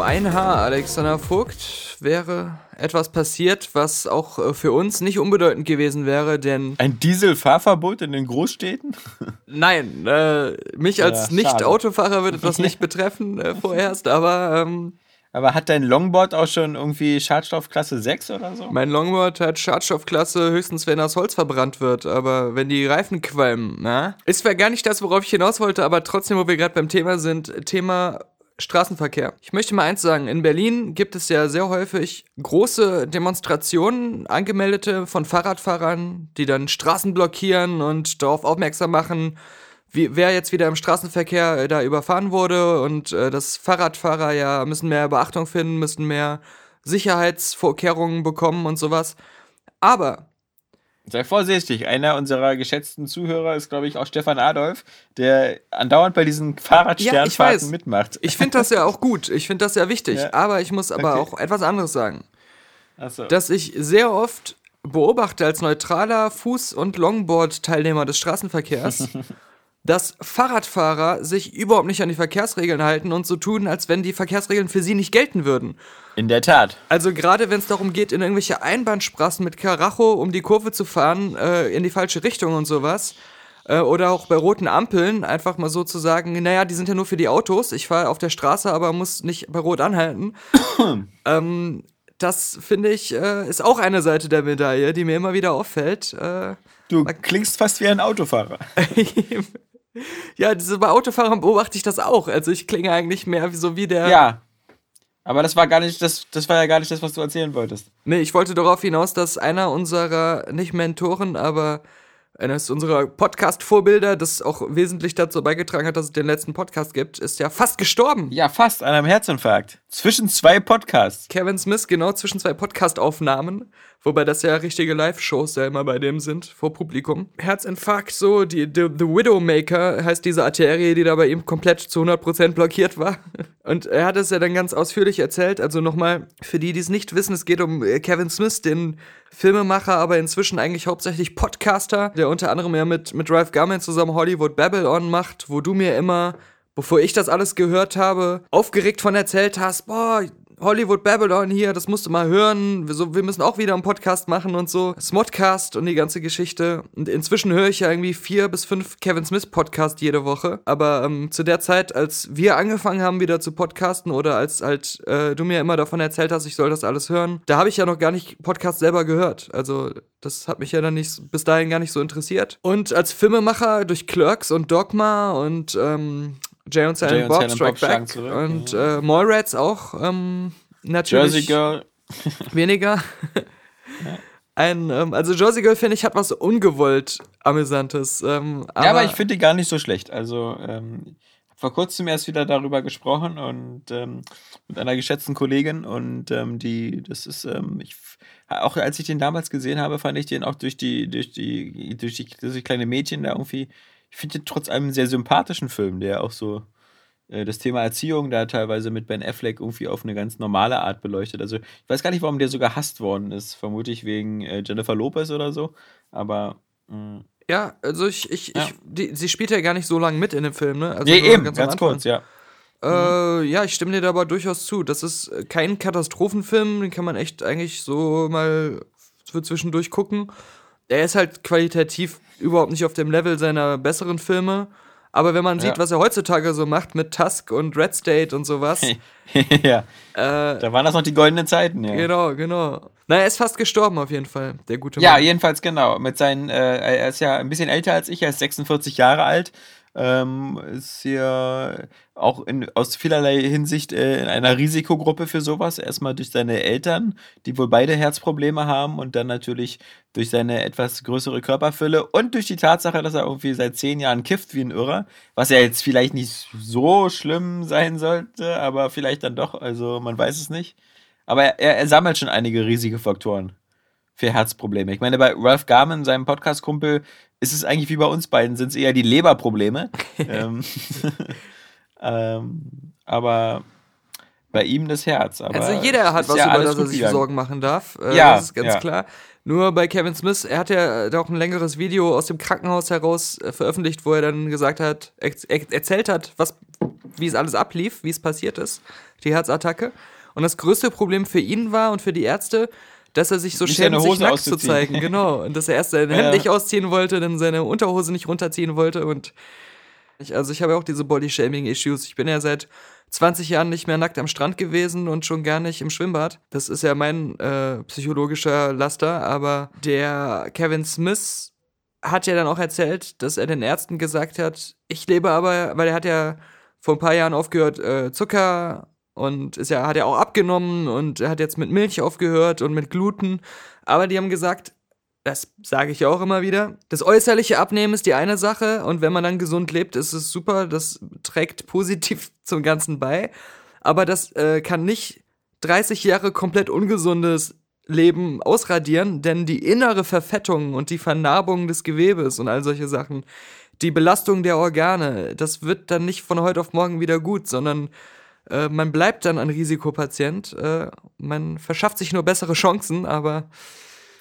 Um ein Haar, Alexander Vogt, wäre etwas passiert, was auch äh, für uns nicht unbedeutend gewesen wäre, denn. Ein Dieselfahrverbot in den Großstädten? Nein, äh, mich als ja, Nicht-Autofahrer würde das nicht betreffen äh, vorerst, aber. Ähm, aber hat dein Longboard auch schon irgendwie Schadstoffklasse 6 oder so? Mein Longboard hat Schadstoffklasse höchstens, wenn das Holz verbrannt wird, aber wenn die Reifen qualmen, na? Ist zwar gar nicht das, worauf ich hinaus wollte, aber trotzdem, wo wir gerade beim Thema sind, Thema Straßenverkehr. Ich möchte mal eins sagen, in Berlin gibt es ja sehr häufig große Demonstrationen, angemeldete von Fahrradfahrern, die dann Straßen blockieren und darauf aufmerksam machen, wie, wer jetzt wieder im Straßenverkehr äh, da überfahren wurde und äh, dass Fahrradfahrer ja müssen mehr Beachtung finden, müssen mehr Sicherheitsvorkehrungen bekommen und sowas. Aber Sei vorsichtig, einer unserer geschätzten Zuhörer ist, glaube ich, auch Stefan Adolf, der andauernd bei diesen Fahrradsternfahrten ja, mitmacht. Ich finde das ja auch gut, ich finde das ja wichtig, ja. aber ich muss aber okay. auch etwas anderes sagen. So. Dass ich sehr oft beobachte als neutraler Fuß- und Longboard-Teilnehmer des Straßenverkehrs, dass Fahrradfahrer sich überhaupt nicht an die Verkehrsregeln halten und so tun, als wenn die Verkehrsregeln für sie nicht gelten würden. In der Tat. Also gerade wenn es darum geht, in irgendwelche Einbahnstraßen mit Karacho um die Kurve zu fahren, äh, in die falsche Richtung und sowas. Äh, oder auch bei roten Ampeln einfach mal so zu sagen, naja, die sind ja nur für die Autos. Ich fahre auf der Straße, aber muss nicht bei Rot anhalten. ähm, das finde ich, äh, ist auch eine Seite der Medaille, die mir immer wieder auffällt. Äh, du klingst fast wie ein Autofahrer. ja, diese, bei Autofahrern beobachte ich das auch. Also ich klinge eigentlich mehr wie so wie der. Ja. Aber das war gar nicht, das, das war ja gar nicht das, was du erzählen wolltest. Nee, ich wollte darauf hinaus, dass einer unserer, nicht Mentoren, aber eines unserer Podcast-Vorbilder, das auch wesentlich dazu beigetragen hat, dass es den letzten Podcast gibt, ist ja fast gestorben. Ja, fast an einem Herzinfarkt. Zwischen zwei Podcasts. Kevin Smith, genau zwischen zwei Podcast-Aufnahmen. Wobei das ja richtige Live-Shows ja immer bei dem sind, vor Publikum. Herzinfarkt, so, die, die, The Widowmaker heißt diese Arterie, die da bei ihm komplett zu 100% blockiert war. Und er hat es ja dann ganz ausführlich erzählt. Also nochmal, für die, die es nicht wissen, es geht um äh, Kevin Smith, den Filmemacher, aber inzwischen eigentlich hauptsächlich Podcaster, der unter anderem ja mit, mit Ralph Garman zusammen Hollywood Babylon macht, wo du mir immer bevor ich das alles gehört habe, aufgeregt von erzählt hast, boah, Hollywood Babylon hier, das musst du mal hören. Wir, so, wir müssen auch wieder einen Podcast machen und so. Smodcast und die ganze Geschichte. Und inzwischen höre ich ja irgendwie vier bis fünf Kevin Smith Podcasts jede Woche. Aber ähm, zu der Zeit, als wir angefangen haben, wieder zu podcasten oder als halt äh, du mir immer davon erzählt hast, ich soll das alles hören, da habe ich ja noch gar nicht Podcast selber gehört. Also das hat mich ja dann nicht bis dahin gar nicht so interessiert. Und als Filmemacher durch Clerks und Dogma und ähm, Jay und Silent Bob, Silent Strike Back zurück, und ja. äh, Mallrats auch ähm, natürlich Jersey Girl weniger. ja. Ein, ähm, also Jersey Girl finde ich hat was ungewollt amüsantes. Ähm, aber ja, aber ich finde die gar nicht so schlecht. Also ähm, vor kurzem erst wieder darüber gesprochen und ähm, mit einer geschätzten Kollegin und ähm, die, das ist, ähm, ich, auch als ich den damals gesehen habe, fand ich den auch durch die, durch die, durch die, durch die kleine Mädchen da irgendwie ich finde ihn trotz allem einen sehr sympathischen Film, der auch so äh, das Thema Erziehung da teilweise mit Ben Affleck irgendwie auf eine ganz normale Art beleuchtet. Also ich weiß gar nicht, warum der so gehasst worden ist. Vermutlich wegen äh, Jennifer Lopez oder so. Aber mh. Mm. ja, also ich, ich, ja. ich die, sie spielt ja gar nicht so lange mit in dem Film, ne? Also nee, eben, ganz, ganz kurz, ja. Äh, ja, ich stimme dir dabei durchaus zu. Das ist kein Katastrophenfilm, den kann man echt eigentlich so mal zwischendurch gucken. Er ist halt qualitativ überhaupt nicht auf dem Level seiner besseren Filme. Aber wenn man ja. sieht, was er heutzutage so macht mit Tusk und Red State und sowas. ja. Äh, da waren das noch die goldenen Zeiten, ja. Genau, genau. Na, er ist fast gestorben auf jeden Fall, der gute Mann. Ja, jedenfalls genau. Mit seinen, äh, er ist ja ein bisschen älter als ich, er ist 46 Jahre alt. Ähm, ist hier auch in, aus vielerlei Hinsicht äh, in einer Risikogruppe für sowas. Erstmal durch seine Eltern, die wohl beide Herzprobleme haben und dann natürlich durch seine etwas größere Körperfülle und durch die Tatsache, dass er irgendwie seit zehn Jahren kifft wie ein Irrer, was ja jetzt vielleicht nicht so schlimm sein sollte, aber vielleicht dann doch, also man weiß es nicht. Aber er, er sammelt schon einige riesige Faktoren für Herzprobleme. Ich meine, bei Ralph Garman, seinem Podcast-Kumpel, ist es eigentlich wie bei uns beiden, sind es eher die Leberprobleme. ähm, ähm, aber bei ihm das Herz. Aber also jeder hat was, ja über das er sich. Sorgen machen darf. Äh, Ja, das ist ganz ja. klar. Nur bei Kevin Smith, er hat ja da auch ein längeres Video aus dem Krankenhaus heraus äh, veröffentlicht, wo er dann gesagt hat, er, er, erzählt hat, was, wie es alles ablief, wie es passiert ist, die Herzattacke. Und das größte Problem für ihn war und für die Ärzte, dass er sich so Nicht schämt, sich nackt zu zeigen. Genau. Und dass er erst sein Ja. Hemd nicht ausziehen wollte, dann seine Unterhose nicht runterziehen wollte. Und ich, also ich habe ja auch diese Body-Shaming-Issues. Ich bin ja seit 20 Jahren nicht mehr nackt am Strand gewesen und schon gar nicht im Schwimmbad. Das ist ja mein äh, psychologischer Laster. Aber der Kevin Smith hat ja dann auch erzählt, dass er den Ärzten gesagt hat, ich lebe aber, weil er hat ja vor ein paar Jahren aufgehört, äh, Zucker und ist ja, hat ja auch abgenommen und hat jetzt mit Milch aufgehört und mit Gluten. Aber die haben gesagt, das sage ich ja auch immer wieder, das äußerliche Abnehmen ist die eine Sache und wenn man dann gesund lebt, ist es super, das trägt positiv zum Ganzen bei. Aber das äh, kann nicht 30 Jahre komplett ungesundes Leben ausradieren, denn die innere Verfettung und die Vernarbung des Gewebes und all solche Sachen, die Belastung der Organe, das wird dann nicht von heute auf morgen wieder gut, sondern äh, man bleibt dann ein Risikopatient. Äh, man verschafft sich nur bessere Chancen, aber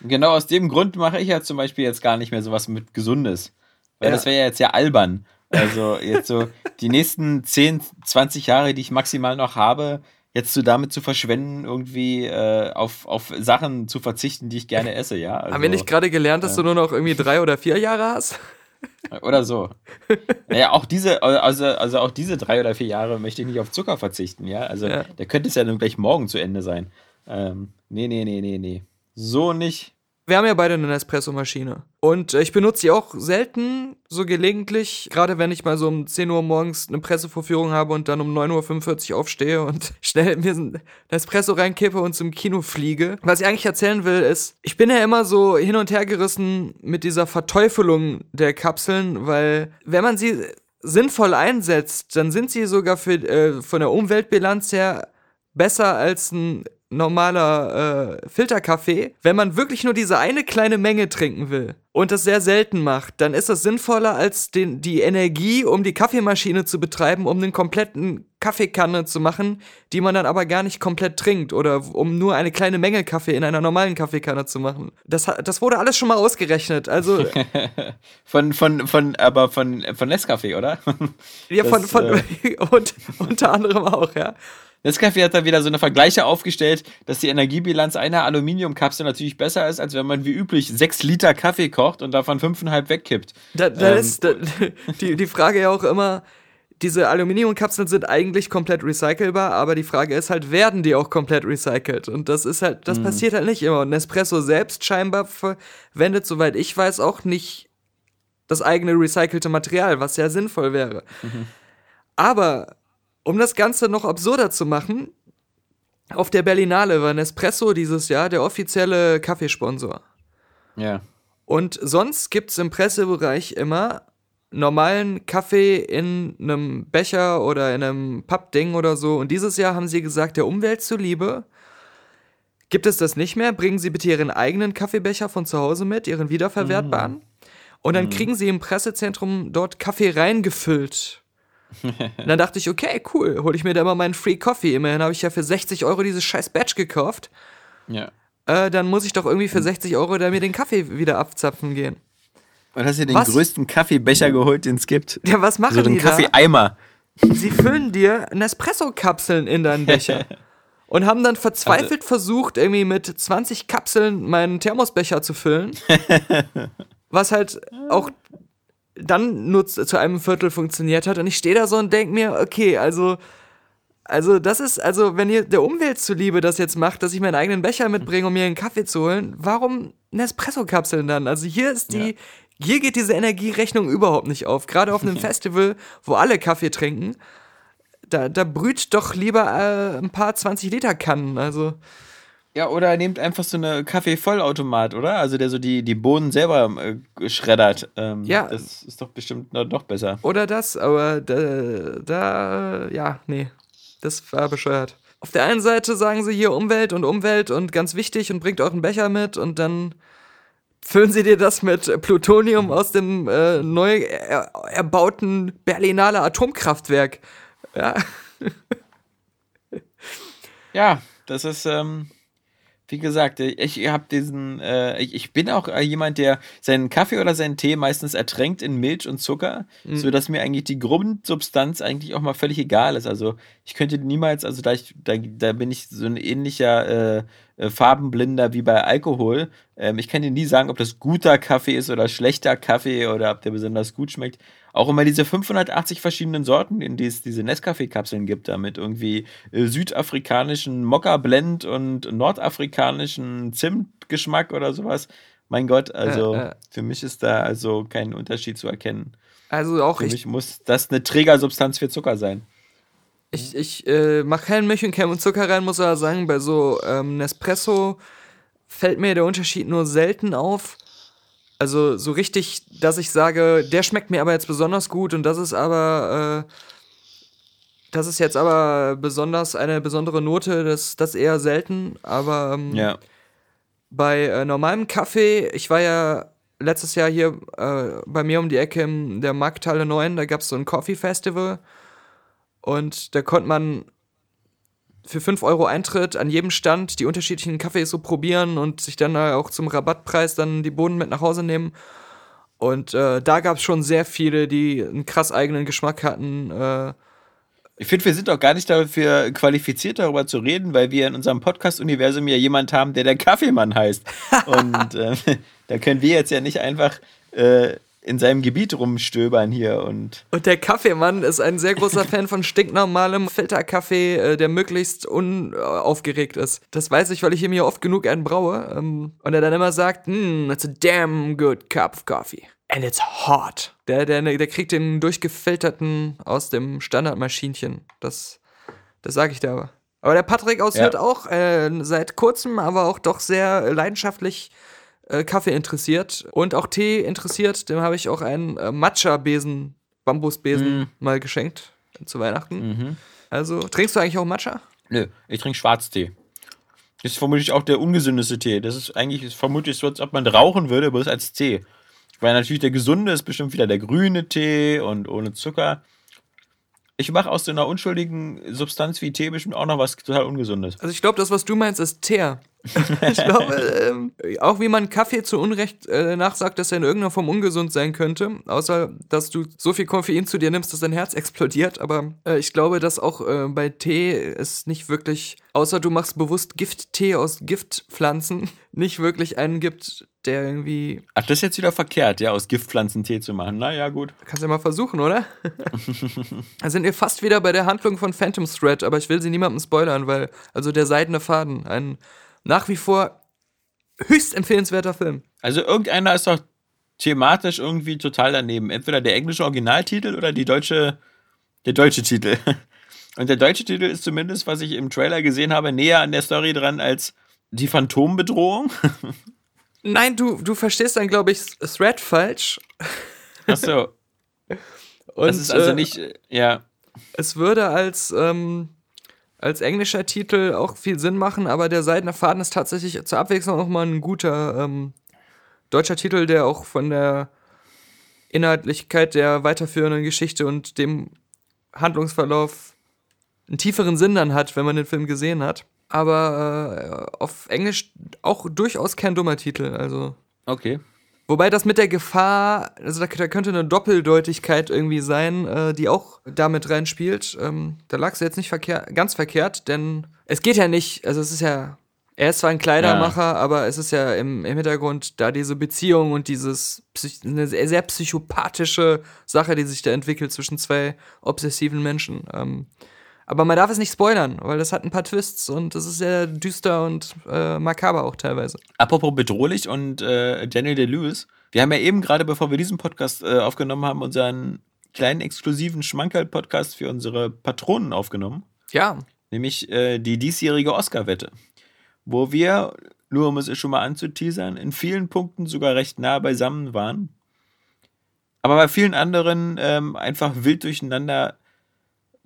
Genau aus dem Grund mache ich ja zum Beispiel jetzt gar nicht mehr sowas mit Gesundes. Weil Ja. das wäre ja jetzt ja albern. Also jetzt so die nächsten 10, 20 Jahre, die ich maximal noch habe, jetzt so damit zu verschwenden, irgendwie äh, auf, auf Sachen zu verzichten, die ich gerne esse, ja. Also, haben wir nicht gerade gelernt, dass du nur noch irgendwie drei oder vier Jahre hast? Oder so. Naja, auch diese, also, also auch diese drei oder vier Jahre möchte ich nicht auf Zucker verzichten, ja. Also Ja. da könnte es ja dann gleich morgen zu Ende sein. Ähm, nee, nee, nee, nee, nee. So nicht. Wir haben ja beide eine Nespresso-Maschine. Und äh, ich benutze die auch selten, so gelegentlich. Gerade wenn ich mal so um 10 Uhr morgens eine Pressevorführung habe und dann um 9.45 Uhr aufstehe und schnell mir ein Nespresso reinkippe und zum Kino fliege. Was ich eigentlich erzählen will, ist, ich bin ja immer so hin und her gerissen mit dieser Verteufelung der Kapseln, weil wenn man sie sinnvoll einsetzt, dann sind sie sogar für, äh, von der Umweltbilanz her besser als ein normaler äh, Filterkaffee. Wenn man wirklich nur diese eine kleine Menge trinken will und das sehr selten macht, dann ist das sinnvoller als den, die Energie, um die Kaffeemaschine zu betreiben, um einen kompletten Kaffeekanne zu machen, die man dann aber gar nicht komplett trinkt oder um nur eine kleine Menge Kaffee in einer normalen Kaffeekanne zu machen. Das, das wurde alles schon mal ausgerechnet. Also Von, von, von, aber von, von Nescafé, oder? ja, von, Das, von äh, und unter anderem auch, ja. Nescafé hat da wieder so eine Vergleiche aufgestellt, dass die Energiebilanz einer Aluminiumkapsel natürlich besser ist, als wenn man wie üblich sechs Liter Kaffee kocht und davon fünfeinhalb wegkippt. Da, da Ähm, ist da, die, die Frage ja auch immer, diese Aluminiumkapseln sind eigentlich komplett recycelbar, aber die Frage ist halt, werden die auch komplett recycelt? Und das ist halt, das passiert halt nicht immer. Und Nespresso selbst scheinbar verwendet, soweit ich weiß, auch nicht das eigene recycelte Material, was ja sinnvoll wäre. Aber um das Ganze noch absurder zu machen, auf der Berlinale war Nespresso dieses Jahr der offizielle Kaffeesponsor. Ja. Und sonst gibt's im Pressebereich immer normalen Kaffee in einem Becher oder in einem Pappding oder so. Und dieses Jahr haben sie gesagt, der Umwelt zuliebe gibt es das nicht mehr. Bringen Sie bitte Ihren eigenen Kaffeebecher von zu Hause mit, Ihren wiederverwertbaren. Und dann kriegen Sie im Pressezentrum dort Kaffee reingefüllt. Und dann dachte ich, okay, cool, hole ich mir da mal meinen Free Coffee. Immerhin habe ich ja für 60 Euro dieses scheiß Batch gekauft. Ja. Äh, dann muss ich doch irgendwie für 60 Euro da mir den Kaffee wieder abzapfen gehen. Und hast dir den Was? größten Kaffeebecher geholt, den es gibt. Ja, was machen So einen die da? Kaffeeeimer. Sie füllen dir Nespresso-Kapseln in deinen Becher. Und haben dann verzweifelt versucht, irgendwie mit 20 Kapseln meinen Thermosbecher zu füllen. was halt auch dann nur zu einem Viertel funktioniert hat. Und ich stehe da so und denke mir, okay, also, also das ist, also wenn ihr der Umwelt zuliebe das jetzt macht, dass ich meinen eigenen Becher mitbringe, um mir einen Kaffee zu holen, warum Nespresso-Kapseln dann? Also hier ist die Ja. hier geht diese Energierechnung überhaupt nicht auf. Gerade auf einem Festival, wo alle Kaffee trinken, da, da brüht doch lieber äh, ein paar 20 Liter Kannen. Also. Ja, oder nehmt einfach so eine Kaffeevollautomat, oder? Also der so die, die Bohnen selber äh, schreddert. Ähm, Ja. Das ist doch bestimmt noch, besser. Oder das, aber da, da, ja, nee, das war bescheuert. Auf der einen Seite sagen sie hier Umwelt und Umwelt und ganz wichtig und bringt euren Becher mit und dann füllen sie dir das mit Plutonium aus dem äh, neu er erbauten Berlinaler Atomkraftwerk. Ja, Ja, das ist, ähm, wie gesagt, ich habe diesen, äh, ich, ich bin auch äh, jemand, der seinen Kaffee oder seinen Tee meistens ertränkt in Milch und Zucker, sodass mir eigentlich die Grundsubstanz eigentlich auch mal völlig egal ist. Also ich könnte niemals, also da, ich, da, da bin ich so ein ähnlicher äh, äh, Farbenblinder wie bei Alkohol. Ähm, ich kann dir nie sagen, ob das guter Kaffee ist oder schlechter Kaffee oder ob der besonders gut schmeckt. Auch immer diese 580 verschiedenen Sorten, in die es diese Nescafé-Kapseln gibt, da mit irgendwie äh, südafrikanischen Mokka-Blend und nordafrikanischen Zimtgeschmack oder sowas. Mein Gott, also Äh, äh. für mich ist da also kein Unterschied zu erkennen. also auch Für ich, mich muss das eine Trägersubstanz für Zucker sein. ich, ich äh, mache keinen Milch und keinen Zucker rein, muss aber sagen, bei so ähm, Nespresso fällt mir der Unterschied nur selten auf. Also so richtig, dass ich sage, der schmeckt mir aber jetzt besonders gut und das ist aber, äh, das ist jetzt aber besonders eine besondere Note, das, das eher selten. Aber ähm, Ja. bei äh, normalem Kaffee, ich war ja letztes Jahr hier äh, bei mir um die Ecke in der Markthalle 9, da gab es so ein Coffee Festival und da konnte man für 5 Euro Eintritt an jedem Stand die unterschiedlichen Kaffees so probieren und sich dann auch zum Rabattpreis dann die Bohnen mit nach Hause nehmen. Und äh, da gab es schon sehr viele, die einen krass eigenen Geschmack hatten. Äh, Ich finde, wir sind auch gar nicht dafür qualifiziert, darüber zu reden, weil wir in unserem Podcast-Universum ja jemand haben, der der Kaffeemann heißt. Und äh, da können wir jetzt ja nicht einfach äh, in seinem Gebiet rumstöbern hier und Und der Kaffeemann ist ein sehr großer Fan von stinknormalem Filterkaffee, äh, der möglichst unaufgeregt ist. Das weiß ich, weil ich ihm hier oft genug einen braue. Ähm, und er dann immer sagt, mm, it's a damn good cup of coffee. And it's hot. Der, der, der kriegt den durchgefilterten aus dem Standardmaschinchen. Das, das sage ich dir aber. Aber der Patrick aus Ja. wird auch äh, seit kurzem, aber auch doch sehr leidenschaftlich äh, Kaffee interessiert und auch Tee interessiert. Dem habe ich auch einen äh, Matcha-Besen, Bambusbesen Mm. mal geschenkt zu Weihnachten. Also, trinkst du eigentlich auch Matcha? Nö, ich trinke Schwarztee. Das ist vermutlich auch der ungesündeste Tee. Das ist eigentlich ist vermutlich so, als ob man rauchen würde, bloß als Tee. Weil natürlich der gesunde ist bestimmt wieder der grüne Tee und ohne Zucker. Ich mache aus so einer unschuldigen Substanz wie Tee bestimmt auch noch was total Ungesundes. Also ich glaube, das, was du meinst, ist Teer. ich glaube, ähm, auch wie man Kaffee zu Unrecht äh, nachsagt, dass er in irgendeiner Form ungesund sein könnte, außer dass du so viel Koffein zu dir nimmst, dass dein Herz explodiert. Aber äh, ich glaube, dass auch äh, bei Tee es nicht wirklich, außer du machst bewusst Gifttee aus Giftpflanzen, nicht wirklich einen gibt, der irgendwie. Ach, das ist jetzt wieder verkehrt, ja, aus Giftpflanzen Tee zu machen. Naja, gut. Kannst ja mal versuchen, oder? da sind wir fast wieder bei der Handlung von Phantom Thread, aber ich will sie niemandem spoilern, weil, also der seidene Faden, ein nach wie vor höchst empfehlenswerter Film. Also irgendeiner ist doch thematisch irgendwie total daneben. Entweder der englische Originaltitel oder die deutsche, der deutsche Titel. Und der deutsche Titel ist zumindest, was ich im Trailer gesehen habe, näher an der Story dran als die Phantombedrohung. Nein, du, du verstehst dann, glaube ich, Thread falsch. Achso, Und, das ist also äh, nicht, ja. Es würde als, ähm, als englischer Titel auch viel Sinn machen, aber der Seidene Faden ist tatsächlich zur Abwechslung auch mal ein guter ähm, deutscher Titel, der auch von der Inhaltlichkeit der weiterführenden Geschichte und dem Handlungsverlauf einen tieferen Sinn dann hat, wenn man den Film gesehen hat. Aber äh, auf Englisch auch durchaus kein dummer Titel. Also Okay. Wobei das mit der Gefahr, also da, da könnte eine Doppeldeutigkeit irgendwie sein, äh, die auch damit reinspielt. Ähm, da lagst du jetzt nicht verkehr ganz verkehrt, denn es geht ja nicht, also es ist ja, er ist zwar ein Kleidermacher, aber es ist ja im, im Hintergrund da diese Beziehung und dieses, eine sehr, sehr psychopathische Sache, die sich da entwickelt zwischen zwei obsessiven Menschen. Ähm, aber man darf es nicht spoilern, weil das hat ein paar Twists und es ist sehr düster und äh, makaber auch teilweise. Apropos bedrohlich und äh, Daniel Day-Lewis, Wir haben ja eben gerade, bevor wir diesen Podcast äh, aufgenommen haben, unseren kleinen exklusiven Schmankerl-Podcast für unsere Patronen aufgenommen. Ja. Nämlich äh, die diesjährige Oscar-Wette. Wo wir, nur um es schon mal anzuteasern, in vielen Punkten sogar recht nah beisammen waren. Aber bei vielen anderen ähm, einfach wild durcheinander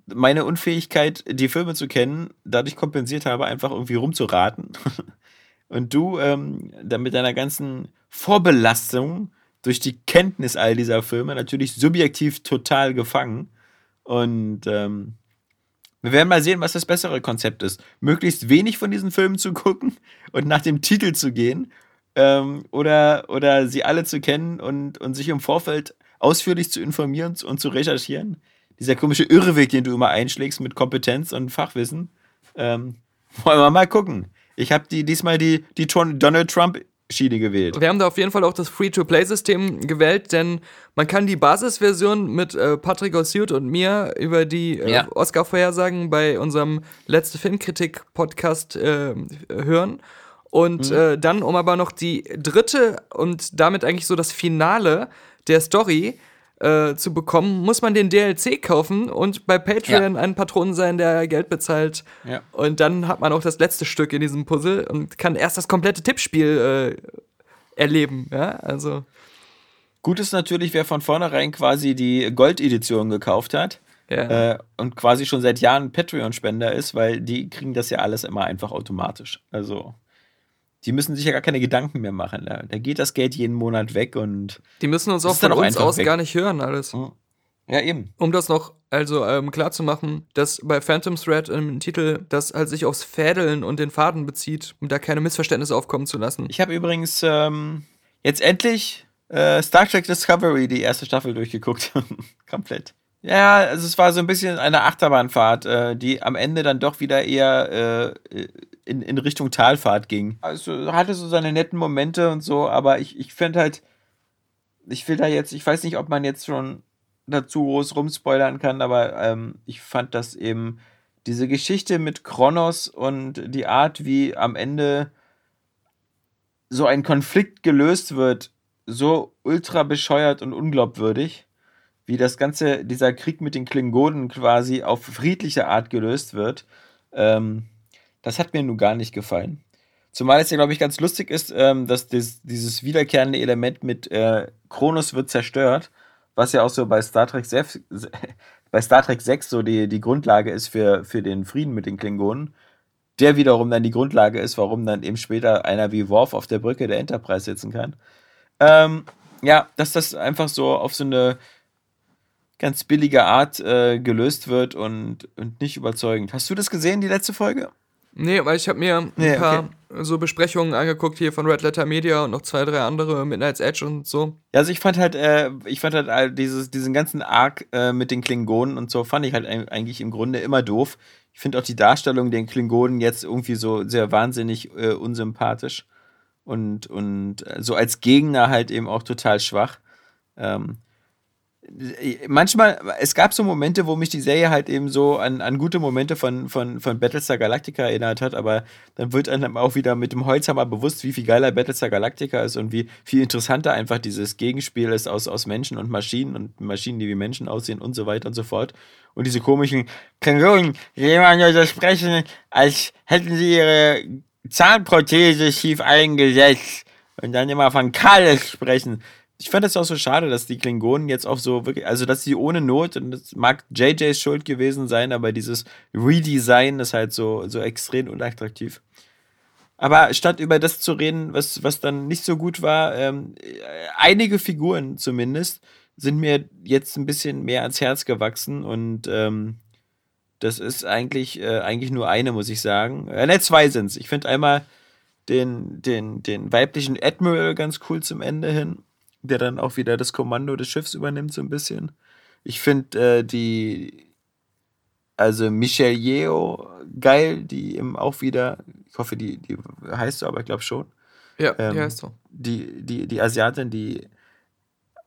meine Unfähigkeit, die Filme zu kennen, dadurch kompensiert habe, einfach irgendwie rumzuraten. Und du ähm, dann mit deiner ganzen Vorbelastung durch die Kenntnis all dieser Filme natürlich subjektiv total gefangen. Und ähm, wir werden mal sehen, was das bessere Konzept ist. Möglichst wenig von diesen Filmen zu gucken und nach dem Titel zu gehen. Ähm, oder, oder sie alle zu kennen und, und sich im Vorfeld ausführlich zu informieren und zu recherchieren dieser komische Irrweg, den du immer einschlägst mit Kompetenz und Fachwissen. Ähm, wollen wir mal gucken. Ich habe die, diesmal die, die Donald Trump Schiene gewählt. Wir haben da auf jeden Fall auch das Free-to-Play-System gewählt, denn man kann die Basisversion mit äh, Patrick Ossiut und mir über die äh, ja. Oscar-Vorhersagen bei unserem letzte Filmkritik-Podcast äh, hören. Und mhm. Äh, dann, um aber noch die dritte und damit eigentlich so das Finale der Story äh, zu bekommen, muss man den DLC kaufen und bei Patreon ja. ein Patron sein, der Geld bezahlt. Ja. Und dann hat man auch das letzte Stück in diesem Puzzle und kann erst das komplette Tippspiel äh, erleben. Ja, also. Gut ist natürlich, wer von vornherein quasi die Gold-Edition gekauft hat. Ja. Äh, und quasi schon seit Jahren Patreon-Spender ist, weil die kriegen das ja alles immer einfach automatisch. Also die müssen sich ja gar keine Gedanken mehr machen. Da, da geht das Geld jeden Monat weg und. Die müssen uns auch von uns aus weg. gar nicht hören, alles. Hm. Ja, eben. Um das noch also ähm, klar zu machen, dass bei Phantom Thread im Titel das halt sich aufs Fädeln und den Faden bezieht, um da keine Missverständnisse aufkommen zu lassen. Ich habe übrigens ähm, jetzt endlich äh, Star Trek Discovery, die erste Staffel, durchgeguckt. Komplett. Ja, also es war so ein bisschen eine Achterbahnfahrt, äh, die am Ende dann doch wieder eher äh, in, in Richtung Talfahrt ging. Also hatte so seine netten Momente und so, aber ich, ich finde halt, ich will da jetzt, ich weiß nicht, ob man jetzt schon dazu groß rumspoilern kann, aber ähm, ich fand das eben diese Geschichte mit Kronos und die Art, wie am Ende so ein Konflikt gelöst wird, so ultra bescheuert und unglaubwürdig, wie das ganze, dieser Krieg mit den Klingonen quasi auf friedliche Art gelöst wird. Ähm, das hat mir nun gar nicht gefallen. Zumal es ja, glaube ich, ganz lustig ist, ähm, dass das, dieses wiederkehrende Element mit äh, Kronos wird zerstört, was ja auch so bei Star Trek 6, bei Star Trek 6 so die, die Grundlage ist für, für den Frieden mit den Klingonen. Der wiederum dann die Grundlage ist, warum dann eben später einer wie Worf auf der Brücke der Enterprise sitzen kann. Ähm, ja, dass das einfach so auf so eine ganz billige Art äh, gelöst wird und, und nicht überzeugend. Hast du das gesehen, die letzte Folge? Nee, weil ich habe mir ein nee, paar okay. so Besprechungen angeguckt hier von Red Letter Media und noch zwei, drei andere, Midnight's Edge und so. Ja, also ich fand halt, äh, ich fand halt dieses, diesen ganzen Arc äh, mit den Klingonen und so, fand ich halt eigentlich im Grunde immer doof. Ich finde auch die Darstellung den Klingonen jetzt irgendwie so sehr wahnsinnig äh, unsympathisch und, und äh, so als Gegner halt eben auch total schwach. Ähm, manchmal, es gab so Momente, wo mich die Serie halt eben so an, an gute Momente von, von, von Battlestar Galactica erinnert hat, aber dann wird einem auch wieder mit dem Holzhammer bewusst, wie viel geiler Battlestar Galactica ist und wie viel interessanter einfach dieses Gegenspiel ist aus, aus Menschen und Maschinen und Maschinen, die wie Menschen aussehen und so weiter und so fort. Und diese komischen Klingonen, nur so sprechen, als hätten sie ihre Zahnprothese schief eingesetzt und dann immer von Kalle sprechen ich fand es auch so schade, dass die Klingonen jetzt auch so wirklich, also dass sie ohne Not, und das mag JJs Schuld gewesen sein, aber dieses Redesign ist halt so, so extrem unattraktiv. Aber statt über das zu reden, was, was dann nicht so gut war, ähm, einige Figuren zumindest sind mir jetzt ein bisschen mehr ans Herz gewachsen und ähm, das ist eigentlich, äh, eigentlich nur eine, muss ich sagen. Äh, ne, zwei sind es. Ich finde einmal den, den, den weiblichen Admiral ganz cool zum Ende hin der dann auch wieder das Kommando des Schiffs übernimmt, so ein bisschen. Ich finde äh, die, also Michelle Yeo geil, die eben auch wieder, ich hoffe, die, die heißt so, aber ich glaube schon. Ja, ähm, die heißt so. Die, die, die Asiatin, die,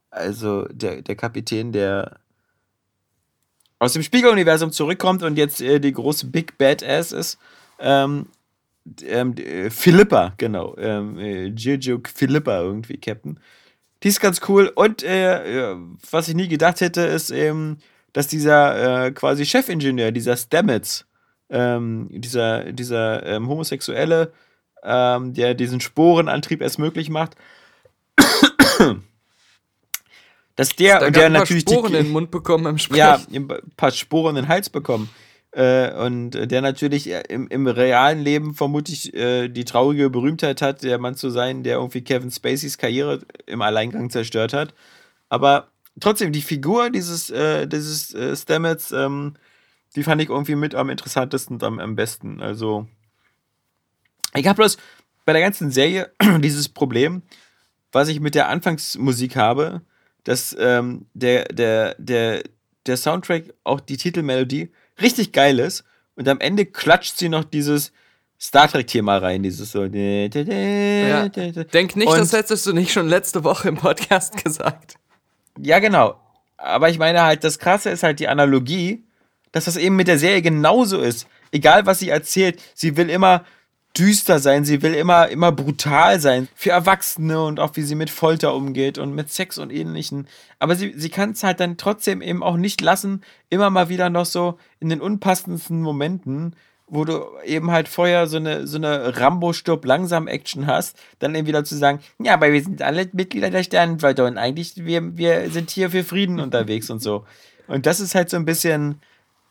also der, der Kapitän, der aus dem Spiegeluniversum zurückkommt und jetzt äh, die große Big Badass ist. Ähm, ähm, Philippa, genau. Ähm, äh, Giorgio Philippa irgendwie, Captain Die ist ganz cool. Und äh, was ich nie gedacht hätte, ist eben, dass dieser äh, quasi Chefingenieur, dieser Stamets, ähm, dieser, dieser ähm, Homosexuelle, ähm, der diesen Sporenantrieb erst möglich macht, dass der, Da und der ein paar natürlich Sporen die, in den Mund bekommen im Sprech. ja, ein paar Sporen in den Hals bekommen. Äh, und der natürlich im, im realen Leben vermutlich äh, die traurige Berühmtheit hat, der Mann zu sein, der irgendwie Kevin Spaceys Karriere im Alleingang zerstört hat. Aber trotzdem, die Figur dieses, äh, dieses äh, Stamets, ähm, die fand ich irgendwie mit am interessantesten und am, am besten. Also, ich habe bloß bei der ganzen Serie dieses Problem, was ich mit der Anfangsmusik habe, dass ähm, der, der, der, der Soundtrack, auch die Titelmelodie, richtig geil ist. Und am Ende klatscht sie noch dieses Star Trek-Thema rein, dieses so. Ja. Denk nicht, Und- das hättest du nicht schon letzte Woche im Podcast gesagt. ja, genau. Aber ich meine halt, das Krasse ist halt die Analogie, dass das eben mit der Serie genauso ist. Egal, was sie erzählt, sie will immer düster sein, sie will immer, immer brutal sein für Erwachsene und auch wie sie mit Folter umgeht und mit Sex und ähnlichen. Aber sie, sie kann es halt dann trotzdem eben auch nicht lassen, immer mal wieder noch so in den unpassendsten Momenten, wo du eben halt vorher so eine, so eine Rambo-Stirb-Langsam-Action hast, dann eben wieder zu sagen, ja, aber wir sind alle Mitglieder der Sternenflotte und eigentlich, wir, wir sind hier für Frieden unterwegs und so. Und das ist halt so ein bisschen,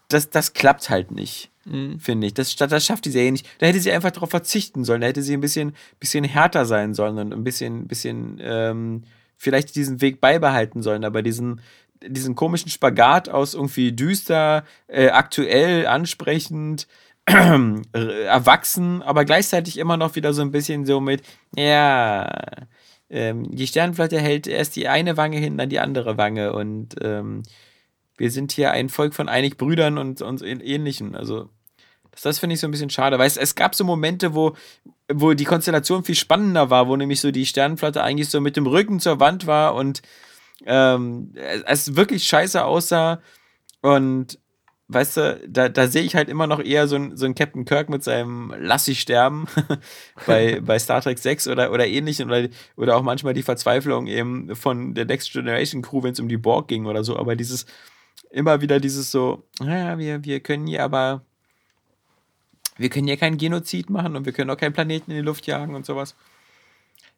das, das klappt halt nicht, finde ich. Das, das schafft die Serie nicht. Da hätte sie einfach darauf verzichten sollen. Da hätte sie ein bisschen, bisschen härter sein sollen und ein bisschen, bisschen ähm, vielleicht diesen Weg beibehalten sollen. Aber diesen, diesen komischen Spagat aus irgendwie düster, äh, aktuell, ansprechend, äh, erwachsen, aber gleichzeitig immer noch wieder so ein bisschen so mit, ja, ähm, die Sternenflotte hält erst die eine Wange hin, dann die andere Wange und ähm, wir sind hier ein Volk von einig Brüdern und, und ähnlichen. Also, das, das finde ich so ein bisschen schade, weil es, es gab so Momente, wo, wo die Konstellation viel spannender war, wo nämlich so die Sternenflotte eigentlich so mit dem Rücken zur Wand war und ähm, es wirklich scheiße aussah. Und weißt du, da, da sehe ich halt immer noch eher so einen so einen Captain Kirk mit seinem Lass sie sterben bei, bei Star Trek 6 oder, oder ähnlichem oder, oder auch manchmal die Verzweiflung eben von der Next Generation Crew, wenn es um die Borg ging oder so, aber dieses immer wieder dieses so, ja, wir, wir können hier aber wir können hier keinen Genozid machen und wir können auch keinen Planeten in die Luft jagen und sowas.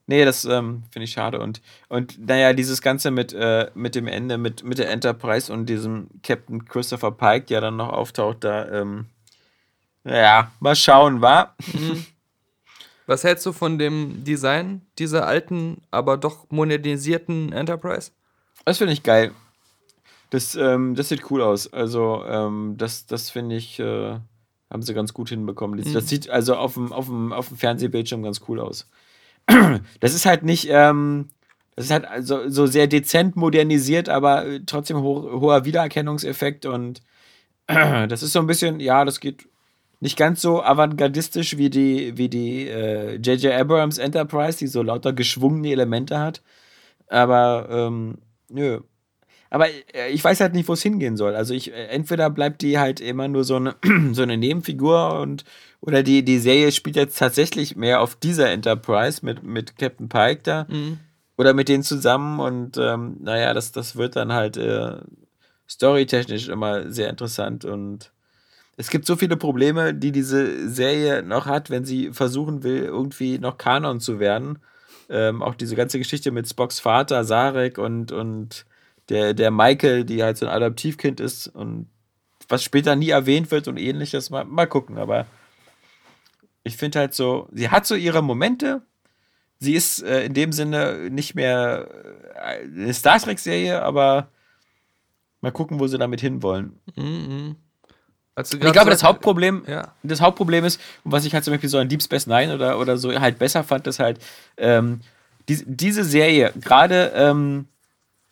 Nee, das ähm, finde ich schade. Und, und naja, dieses Ganze mit, äh, mit dem Ende, mit, mit der Enterprise und diesem Captain Christopher Pike, der dann noch auftaucht, da, ähm, ja, mal schauen, wa? Was hältst du von dem Design dieser alten, aber doch modernisierten Enterprise? Das finde ich geil. Das, ähm, das sieht cool aus. Also, ähm, das, das finde ich, äh, haben sie ganz gut hinbekommen. Das, das sieht also auf dem, auf, dem, auf dem Fernsehbildschirm ganz cool aus. Das ist halt nicht, ähm, das ist halt also so sehr dezent modernisiert, aber äh, trotzdem ho hoher Wiedererkennungseffekt und das ist so ein bisschen, ja, das geht nicht ganz so avantgardistisch wie die, wie die äh, J.J. Abrams Enterprise, die so lauter geschwungene Elemente hat. Aber, ähm, nö. Aber äh, ich weiß halt nicht, wo es hingehen soll. Also ich, äh, entweder bleibt die halt immer nur so eine, so eine Nebenfigur und oder die, die Serie spielt jetzt tatsächlich mehr auf dieser Enterprise mit, mit Captain Pike da. Oder mit denen zusammen und ähm, naja, das, das wird dann halt äh, storytechnisch immer sehr interessant und es gibt so viele Probleme, die diese Serie noch hat, wenn sie versuchen will, irgendwie noch Kanon zu werden. Ähm, auch diese ganze Geschichte mit Spocks Vater, Sarek und, und der, der Michael, die halt so ein Adoptivkind ist und was später nie erwähnt wird und ähnliches. Mal, mal gucken, aber ich finde halt so, sie hat so ihre Momente. Sie ist äh, in dem Sinne nicht mehr äh, eine Star Trek-Serie, aber mal gucken, wo sie damit hinwollen. Also Und ich glaube, das Hauptproblem, Ja. das Hauptproblem ist, was ich halt zum Beispiel so an Deep Space Nine oder, oder so halt besser fand, ist halt, ähm, die, diese Serie, gerade ähm,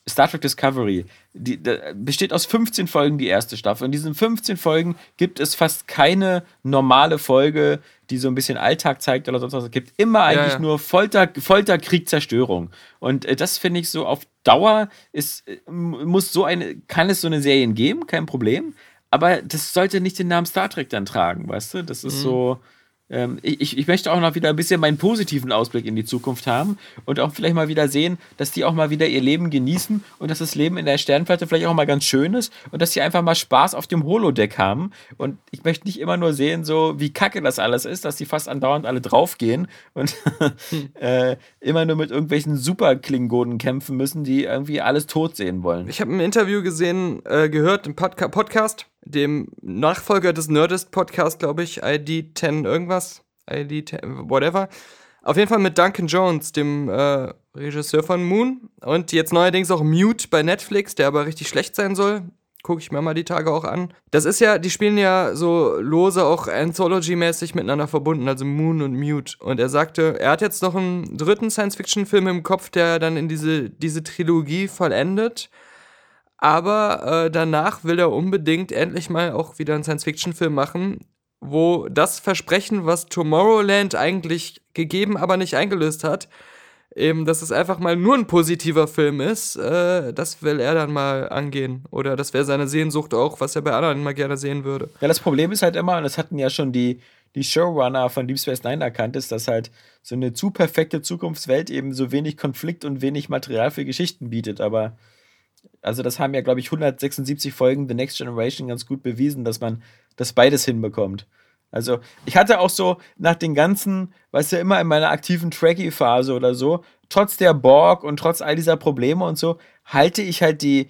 Star Trek Discovery, die, da besteht aus 15 Folgen die erste Staffel. In diesen 15 Folgen gibt es fast keine normale Folge, die so ein bisschen Alltag zeigt oder sonst was. Es gibt immer eigentlich ja. nur Folter, Folter, Krieg, Zerstörung. Und äh, das finde ich so auf Dauer ist, äh, muss so eine, kann es so eine Serien geben, kein Problem. Aber das sollte nicht den Namen Star Trek dann tragen, weißt du? Das ist so, ähm, ich, ich möchte auch noch wieder ein bisschen meinen positiven Ausblick in die Zukunft haben und auch vielleicht mal wieder sehen, dass die auch mal wieder ihr Leben genießen und dass das Leben in der Sternplatte vielleicht auch mal ganz schön ist und dass sie einfach mal Spaß auf dem Holodeck haben. Und ich möchte nicht immer nur sehen, so wie kacke das alles ist, dass die fast andauernd alle draufgehen und äh, immer nur mit irgendwelchen Super-Klingonen kämpfen müssen, die irgendwie alles tot sehen wollen. Ich habe ein Interview gesehen, äh, gehört im Podca Podcast dem Nachfolger des Nerdist Podcast, glaube ich, ID 10 irgendwas, ID 10, whatever. Auf jeden Fall mit Duncan Jones, dem äh, Regisseur von Moon. Und jetzt neuerdings auch Mute bei Netflix, der aber richtig schlecht sein soll. Gucke ich mir mal die Tage auch an. Das ist ja, die spielen ja so lose, auch Anthology-mäßig miteinander verbunden, also Moon und Mute. Und er sagte, er hat jetzt noch einen dritten Science-Fiction-Film im Kopf, der dann in diese, diese Trilogie vollendet. Aber äh, danach will er unbedingt endlich mal auch wieder einen Science-Fiction-Film machen, wo das Versprechen, was Tomorrowland eigentlich gegeben, aber nicht eingelöst hat, eben, dass es einfach mal nur ein positiver Film ist, äh, das will er dann mal angehen. Oder das wäre seine Sehnsucht auch, was er bei anderen mal gerne sehen würde. Ja, das Problem ist halt immer, und das hatten ja schon die, die Showrunner von Deep Space Nine erkannt, ist, dass halt so eine zu perfekte Zukunftswelt eben so wenig Konflikt und wenig Material für Geschichten bietet. Aber also das haben ja, glaube ich, 176 Folgen The Next Generation ganz gut bewiesen, dass man das beides hinbekommt. Also ich hatte auch so nach den ganzen, weißt du, immer in meiner aktiven Tracky-Phase oder so, trotz der Borg und trotz all dieser Probleme und so, halte ich halt die,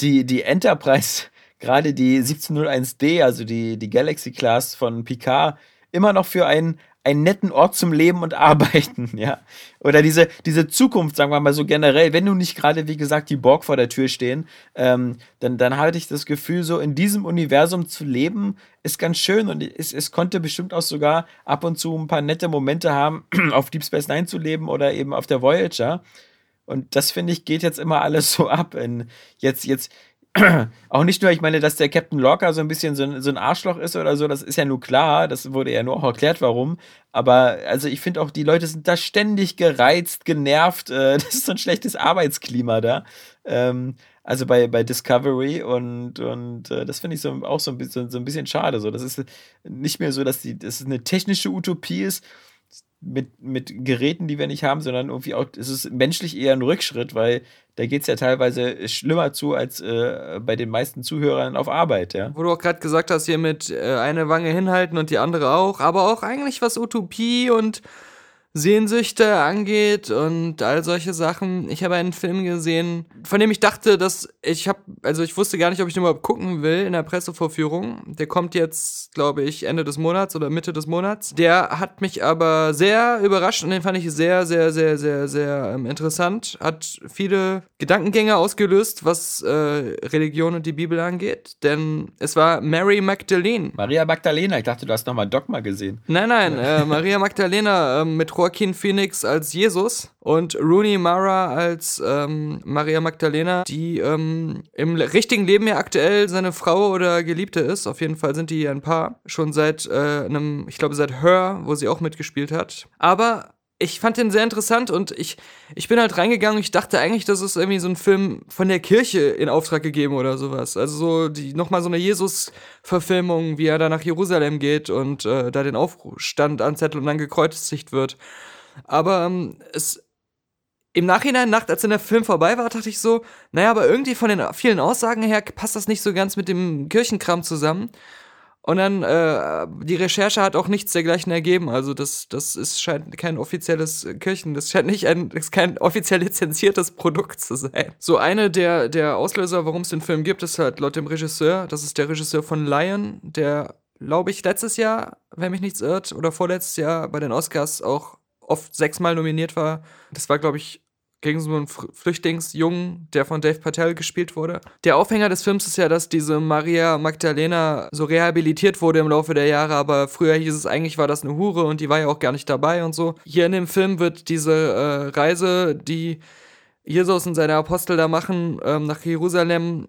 die, die Enterprise, gerade die 1701D, also die, die Galaxy Class von Picard, immer noch für einen, einen netten Ort zum Leben und Arbeiten, ja. Oder diese, diese Zukunft, sagen wir mal so generell, wenn du nicht gerade, wie gesagt, die Borg vor der Tür stehen, ähm, dann, dann hatte ich das Gefühl, so in diesem Universum zu leben, ist ganz schön und es, es konnte bestimmt auch sogar ab und zu ein paar nette Momente haben, auf Deep Space Nine zu leben oder eben auf der Voyager. Und das finde ich geht jetzt immer alles so ab. In jetzt, jetzt, auch nicht nur, ich meine, dass der Captain Locker so ein bisschen so ein, so ein, Arschloch ist oder so, das ist ja nur klar, das wurde ja nur auch erklärt, warum. Aber also ich finde auch, die Leute sind da ständig gereizt, genervt. Äh, das ist so ein schlechtes Arbeitsklima da. Ähm, also bei, bei Discovery und, und äh, das finde ich so, auch so ein, bisschen, so ein bisschen schade. So. Das ist nicht mehr so, dass die, das eine technische Utopie ist, mit, mit Geräten, die wir nicht haben, sondern irgendwie auch, es ist menschlich eher ein Rückschritt, weil da geht es ja teilweise schlimmer zu als äh, bei den meisten Zuhörern auf Arbeit, ja. Wo du auch gerade gesagt hast, hier mit äh, eine Wange hinhalten und die andere auch, aber auch eigentlich was Utopie und Sehnsüchte angeht und all solche Sachen. Ich habe einen Film gesehen, von dem ich dachte, dass ich habe, also ich wusste gar nicht, ob ich den überhaupt gucken will in der Pressevorführung. Der kommt jetzt, glaube ich, Ende des Monats oder Mitte des Monats. Der hat mich aber sehr überrascht und den fand ich sehr, sehr, sehr, sehr, sehr ähm, interessant. Hat viele Gedankengänge ausgelöst, was äh, Religion und die Bibel angeht. Denn es war Mary Magdalene. Maria Magdalena, ich dachte, du hast nochmal Dogma gesehen. Nein, nein, äh, Maria Magdalena äh, mit Joaquin Phoenix als Jesus und Rooney Mara als ähm, Maria Magdalena, die ähm, im richtigen Leben ja aktuell seine Frau oder Geliebte ist. Auf jeden Fall sind die ein Paar. Schon seit äh, einem, ich glaube, seit Her, wo sie auch mitgespielt hat. Aber ich fand den sehr interessant und ich, ich bin halt reingegangen und ich dachte eigentlich, das ist irgendwie so ein Film von der Kirche in Auftrag gegeben oder sowas. Also so die nochmal so eine Jesus-Verfilmung, wie er da nach Jerusalem geht und äh, da den Aufstand anzettelt und dann gekreuzigt wird. Aber ähm, es im Nachhinein, Nacht, als der Film vorbei war, dachte ich so, naja, aber irgendwie von den vielen Aussagen her passt das nicht so ganz mit dem Kirchenkram zusammen. Und dann, äh, die Recherche hat auch nichts dergleichen ergeben. Also, das, das ist, scheint kein offizielles Kirchen, das scheint nicht ein, ist kein offiziell lizenziertes Produkt zu sein. So, eine der, der Auslöser, warum es den Film gibt, ist halt laut dem Regisseur, das ist der Regisseur von Lion, der, glaube ich, letztes Jahr, wenn mich nichts irrt, oder vorletztes Jahr bei den Oscars auch oft sechsmal nominiert war. Das war, glaube ich, gegen so einen Flüchtlingsjungen, der von Dave Patel gespielt wurde. Der Aufhänger des Films ist ja, dass diese Maria Magdalena so rehabilitiert wurde im Laufe der Jahre, aber früher hieß es eigentlich, war das eine Hure und die war ja auch gar nicht dabei und so. Hier in dem Film wird diese äh, Reise, die Jesus und seine Apostel da machen, ähm, nach Jerusalem,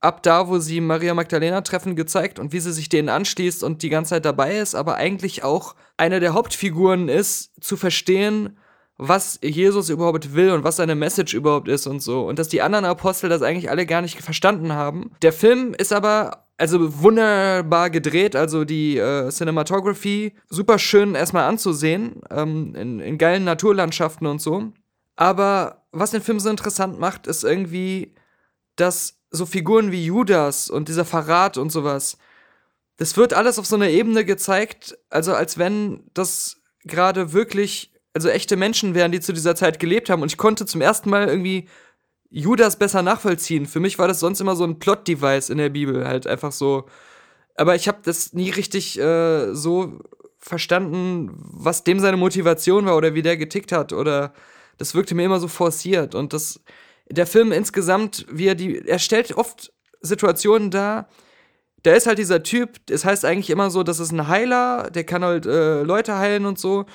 ab da, wo sie Maria Magdalena treffen, gezeigt und wie sie sich denen anschließt und die ganze Zeit dabei ist, aber eigentlich auch eine der Hauptfiguren ist, zu verstehen, was Jesus überhaupt will und was seine Message überhaupt ist und so. Und dass die anderen Apostel das eigentlich alle gar nicht verstanden haben. Der Film ist aber also wunderbar gedreht, also die äh, Cinematography super schön erstmal anzusehen, ähm, in, in geilen Naturlandschaften und so. Aber was den Film so interessant macht, ist irgendwie, dass so Figuren wie Judas und dieser Verrat und sowas, das wird alles auf so einer Ebene gezeigt, also als wenn das gerade wirklich, also echte Menschen wären, die zu dieser Zeit gelebt haben. Und ich konnte zum ersten Mal irgendwie Judas besser nachvollziehen. Für mich war das sonst immer so ein Plot-Device in der Bibel, halt einfach so. Aber ich habe das nie richtig äh, so verstanden, was dem seine Motivation war oder wie der getickt hat oder das wirkte mir immer so forciert und das der Film insgesamt, wie er die er stellt oft Situationen dar, da ist halt dieser Typ, es heißt eigentlich immer so, das ist ein Heiler, der kann halt äh, Leute heilen und so.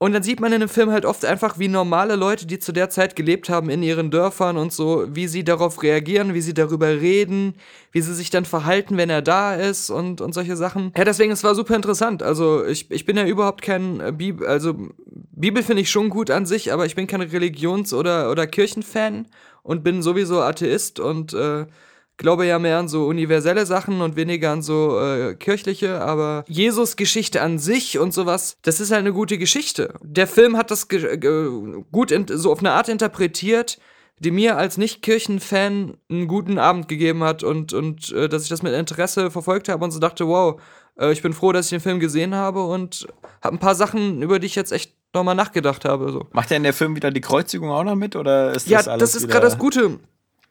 Und dann sieht man in dem Film halt oft einfach, wie normale Leute, die zu der Zeit gelebt haben in ihren Dörfern und so, wie sie darauf reagieren, wie sie darüber reden, wie sie sich dann verhalten, wenn er da ist und, und solche Sachen. Ja, deswegen, es war super interessant. Also, ich, ich bin ja überhaupt kein äh, Bibel, also Bibel finde ich schon gut an sich, aber ich bin kein Religions- oder, oder Kirchenfan und bin sowieso Atheist und äh, glaube ja mehr an so universelle Sachen und weniger an so äh, kirchliche, aber Jesus Geschichte an sich und sowas, das ist halt eine gute Geschichte. Der Film hat das gut so auf eine Art interpretiert, die mir als Nicht-Kirchen-Fan einen guten Abend gegeben hat und, und äh, dass ich das mit Interesse verfolgt habe und so dachte, wow, äh, ich bin froh, dass ich den Film gesehen habe und habe ein paar Sachen, über die ich jetzt echt nochmal nachgedacht habe. So. Macht in der Film wieder die Kreuzigung auch noch mit oder ist das ja, alles das ist gerade das Gute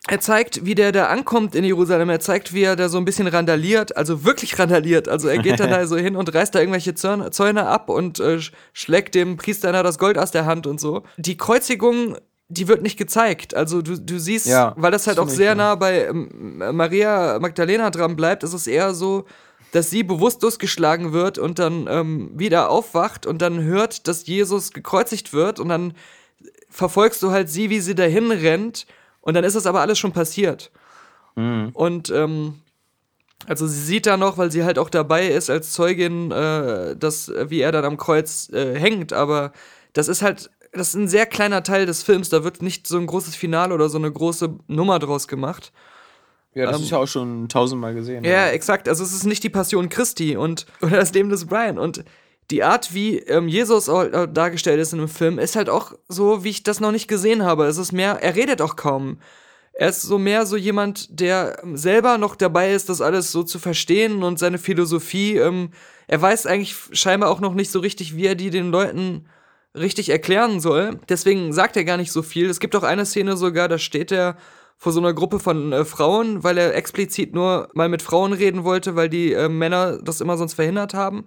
er zeigt, wie der da ankommt in Jerusalem. Er zeigt, wie er da so ein bisschen randaliert, also wirklich randaliert. Also er geht dann da so hin und reißt da irgendwelche Zäune ab und äh, schlägt dem Priester da das Gold aus der Hand und so. Die Kreuzigung, die wird nicht gezeigt. Also du, du siehst, ja, weil das halt auch sehr nah bei ähm, Maria Magdalena dran bleibt, ist es eher so, dass sie bewusstlos geschlagen wird und dann ähm, wieder aufwacht und dann hört, dass Jesus gekreuzigt wird und dann verfolgst du halt sie, wie sie dahin rennt und dann ist das aber alles schon passiert. Mhm. Und ähm, also sie sieht da noch, weil sie halt auch dabei ist als Zeugin, äh, dass, wie er dann am Kreuz äh, hängt, aber das ist halt, das ist ein sehr kleiner Teil des Films, da wird nicht so ein großes Finale oder so eine große Nummer draus gemacht. Ja, das ähm, ist ja auch schon tausendmal gesehen. Ja, ja, exakt. Also es ist nicht die Passion Christi und oder das Leben des Brian. Und die Art, wie ähm, Jesus dargestellt ist in dem Film, ist halt auch so, wie ich das noch nicht gesehen habe. Es ist mehr, er redet auch kaum. Er ist so mehr so jemand, der ähm, selber noch dabei ist, das alles so zu verstehen und seine Philosophie. Ähm, er weiß eigentlich scheinbar auch noch nicht so richtig, wie er die den Leuten richtig erklären soll. Deswegen sagt er gar nicht so viel. Es gibt auch eine Szene sogar, da steht er vor so einer Gruppe von äh, Frauen, weil er explizit nur mal mit Frauen reden wollte, weil die äh, Männer das immer sonst verhindert haben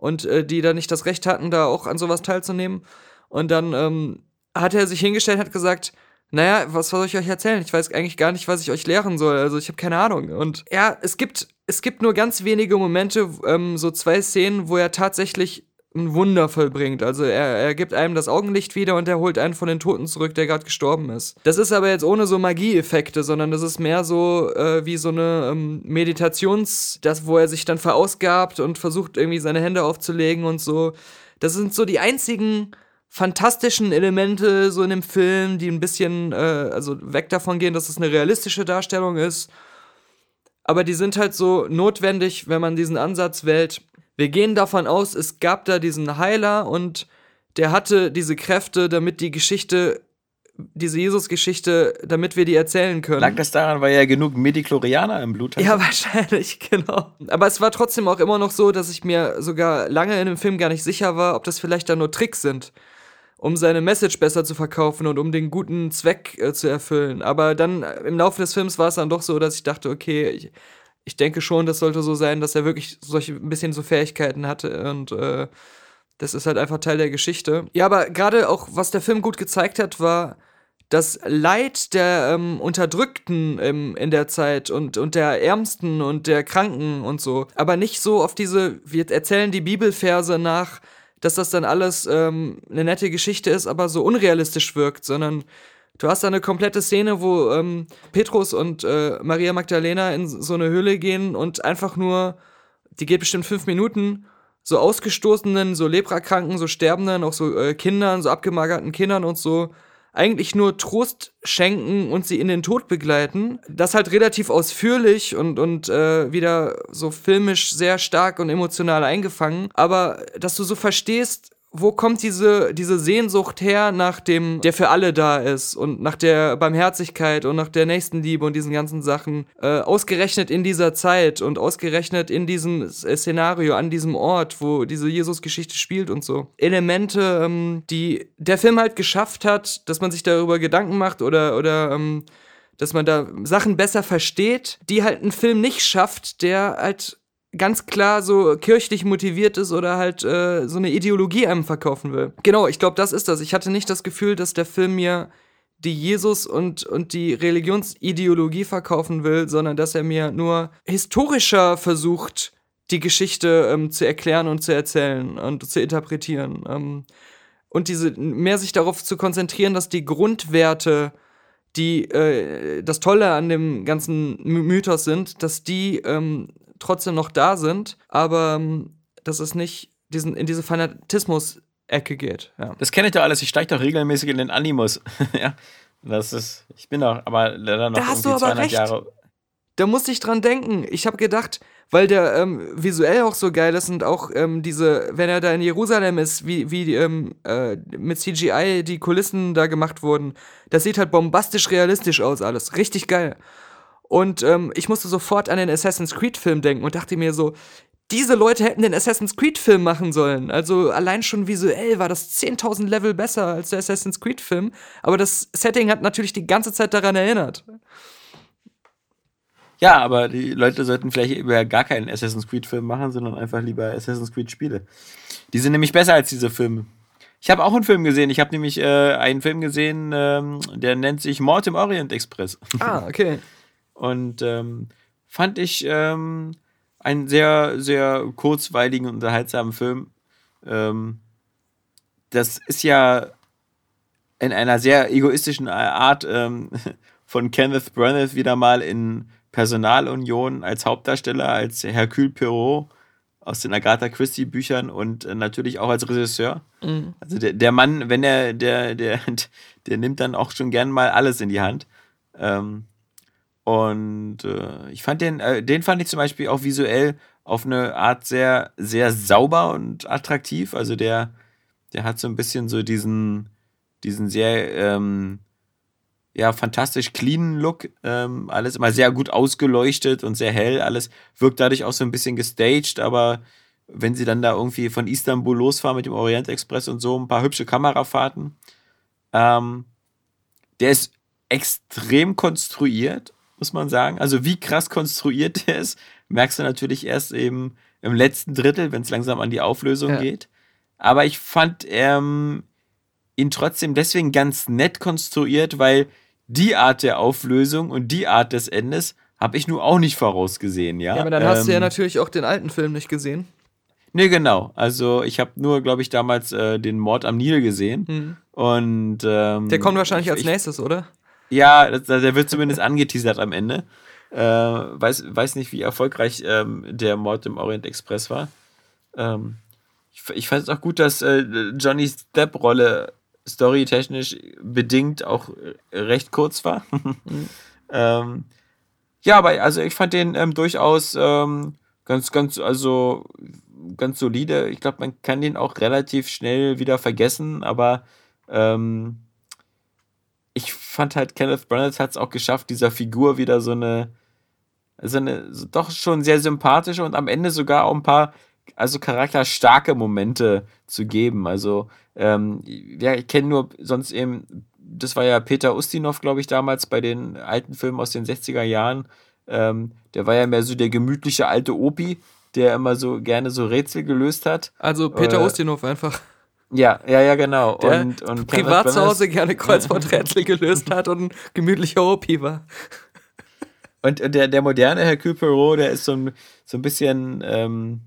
und äh, die da nicht das Recht hatten, da auch an sowas teilzunehmen. Und dann ähm, hat er sich hingestellt und hat gesagt, naja, was soll ich euch erzählen? Ich weiß eigentlich gar nicht, was ich euch lehren soll. Also ich habe keine Ahnung. Und ja, es gibt, es gibt nur ganz wenige Momente, ähm, so zwei Szenen, wo er tatsächlich ein Wunder vollbringt. Also er, er gibt einem das Augenlicht wieder und er holt einen von den Toten zurück, der gerade gestorben ist. Das ist aber jetzt ohne so Magieeffekte, sondern das ist mehr so äh, wie so eine ähm, Meditations, das, wo er sich dann verausgabt und versucht irgendwie seine Hände aufzulegen und so. Das sind so die einzigen fantastischen Elemente so in dem Film, die ein bisschen äh, also weg davon gehen, dass es eine realistische Darstellung ist. Aber die sind halt so notwendig, wenn man diesen Ansatz wählt, wir gehen davon aus, es gab da diesen Heiler und der hatte diese Kräfte, damit die Geschichte, diese Jesus-Geschichte, damit wir die erzählen können. Lag das daran, weil er genug Mediklorianer im Blut hatte? Ja, wahrscheinlich, genau. Aber es war trotzdem auch immer noch so, dass ich mir sogar lange in dem Film gar nicht sicher war, ob das vielleicht da nur Tricks sind um seine Message besser zu verkaufen und um den guten Zweck äh, zu erfüllen. Aber dann äh, im Laufe des Films war es dann doch so, dass ich dachte, okay, ich, ich denke schon, das sollte so sein, dass er wirklich solche ein bisschen so Fähigkeiten hatte und äh, das ist halt einfach Teil der Geschichte. Ja, aber gerade auch, was der Film gut gezeigt hat, war das Leid der ähm, Unterdrückten ähm, in der Zeit und, und der Ärmsten und der Kranken und so. Aber nicht so auf diese, wir erzählen die Bibelverse nach, dass das dann alles ähm, eine nette Geschichte ist, aber so unrealistisch wirkt, sondern Du hast da eine komplette Szene, wo ähm, Petrus und äh, Maria Magdalena in so eine Höhle gehen und einfach nur, die geht bestimmt fünf Minuten so ausgestoßenen, so Leprakranken, so Sterbenden, auch so äh, Kindern, so abgemagerten Kindern und so eigentlich nur Trost schenken und sie in den Tod begleiten. Das halt relativ ausführlich und, und äh, wieder so filmisch sehr stark und emotional eingefangen. Aber dass du so verstehst, wo kommt diese, diese Sehnsucht her nach dem, der für alle da ist und nach der Barmherzigkeit und nach der Nächstenliebe und diesen ganzen Sachen, äh, ausgerechnet in dieser Zeit und ausgerechnet in diesem äh, Szenario, an diesem Ort, wo diese Jesus-Geschichte spielt und so. Elemente, ähm, die der Film halt geschafft hat, dass man sich darüber Gedanken macht oder, oder ähm, dass man da Sachen besser versteht, die halt ein Film nicht schafft, der halt ganz klar so kirchlich motiviert ist oder halt äh, so eine Ideologie einem verkaufen will. Genau, ich glaube, das ist das. Ich hatte nicht das Gefühl, dass der Film mir die Jesus und, und die Religionsideologie verkaufen will, sondern dass er mir nur historischer versucht, die Geschichte ähm, zu erklären und zu erzählen und zu interpretieren. Ähm, und diese mehr sich darauf zu konzentrieren, dass die Grundwerte, die äh, das Tolle an dem ganzen Mythos sind, dass die ähm, trotzdem noch da sind, aber ähm, dass es nicht diesen, in diese Fanatismus-Ecke geht. Ja. Das kenne ich doch alles. Ich steige doch regelmäßig in den Animus. ja, das ist, ich bin doch, aber leider noch da hast du aber recht. Jahre. Da musste ich dran denken. Ich habe gedacht, weil der ähm, visuell auch so geil ist und auch ähm, diese, wenn er da in Jerusalem ist, wie, wie ähm, äh, mit CGI die Kulissen da gemacht wurden, das sieht halt bombastisch realistisch aus alles. Richtig geil. Und ähm, ich musste sofort an den Assassin's Creed-Film denken und dachte mir so, diese Leute hätten den Assassin's Creed-Film machen sollen. Also allein schon visuell war das 10.000 Level besser als der Assassin's Creed-Film. Aber das Setting hat natürlich die ganze Zeit daran erinnert. Ja, aber die Leute sollten vielleicht über gar keinen Assassin's Creed-Film machen, sondern einfach lieber Assassin's Creed-Spiele. Die sind nämlich besser als diese Filme. Ich habe auch einen Film gesehen. Ich habe nämlich äh, einen Film gesehen, ähm, der nennt sich Mord im Orient Express. Ah, okay. Und ähm, fand ich ähm, einen sehr, sehr kurzweiligen, unterhaltsamen Film. Ähm, das ist ja in einer sehr egoistischen Art ähm, von Kenneth Branagh wieder mal in Personalunion als Hauptdarsteller, als Hercule Perrault aus den Agatha Christie Büchern und äh, natürlich auch als Regisseur. Mhm. Also der, der Mann, wenn er, der, der, der nimmt dann auch schon gern mal alles in die Hand. Ähm, und äh, ich fand den, äh, den fand ich zum Beispiel auch visuell auf eine Art sehr, sehr sauber und attraktiv. Also der, der hat so ein bisschen so diesen, diesen sehr, ähm, ja, fantastisch cleanen Look. Ähm, alles immer sehr gut ausgeleuchtet und sehr hell. Alles wirkt dadurch auch so ein bisschen gestaged, aber wenn sie dann da irgendwie von Istanbul losfahren mit dem Orient Express und so, ein paar hübsche Kamerafahrten. Ähm, der ist extrem konstruiert muss man sagen. Also wie krass konstruiert der ist, merkst du natürlich erst eben im letzten Drittel, wenn es langsam an die Auflösung ja. geht. Aber ich fand ähm, ihn trotzdem deswegen ganz nett konstruiert, weil die Art der Auflösung und die Art des Endes habe ich nur auch nicht vorausgesehen, ja. Ja, aber dann ähm, hast du ja ähm, natürlich auch den alten Film nicht gesehen. Nee, genau. Also ich habe nur, glaube ich, damals äh, den Mord am Nil gesehen. Mhm. Und ähm, der kommt wahrscheinlich ich, als nächstes, oder? Ja, der wird zumindest angeteasert am Ende. Äh, weiß, weiß nicht, wie erfolgreich ähm, der Mord im Orient Express war. Ähm, ich, ich fand es auch gut, dass äh, Johnnys Depp-Rolle storytechnisch bedingt auch recht kurz war. mhm. ähm, ja, aber also ich fand den ähm, durchaus ähm, ganz, ganz, also ganz solide. Ich glaube, man kann den auch relativ schnell wieder vergessen, aber ähm, ich fand halt, Kenneth Branagh hat es auch geschafft, dieser Figur wieder so eine, so eine, so doch schon sehr sympathische und am Ende sogar auch ein paar, also charakterstarke Momente zu geben. Also, ähm, ja, ich kenne nur sonst eben, das war ja Peter Ustinov, glaube ich, damals bei den alten Filmen aus den 60er Jahren. Ähm, der war ja mehr so der gemütliche alte Opi, der immer so gerne so Rätsel gelöst hat. Also Peter äh, Ustinov einfach. Ja, ja, ja, genau. Der und, und privat zu Hause gerne Kreuzworträtsel gelöst hat und ein gemütlicher OP war. Und der, der moderne Hercule Poirot, der ist so ein, so ein bisschen ähm,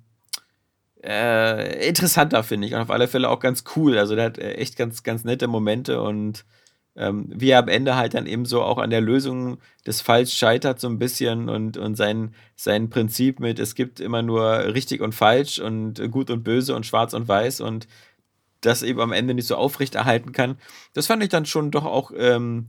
äh, interessanter, finde ich. Und auf alle Fälle auch ganz cool. Also der hat echt ganz, ganz nette Momente und ähm, wie er am Ende halt dann eben so auch an der Lösung des Falls scheitert so ein bisschen und, und sein, sein Prinzip mit, es gibt immer nur richtig und falsch und gut und böse und schwarz und weiß und das eben am Ende nicht so aufrechterhalten kann. Das fand ich dann schon doch auch ähm,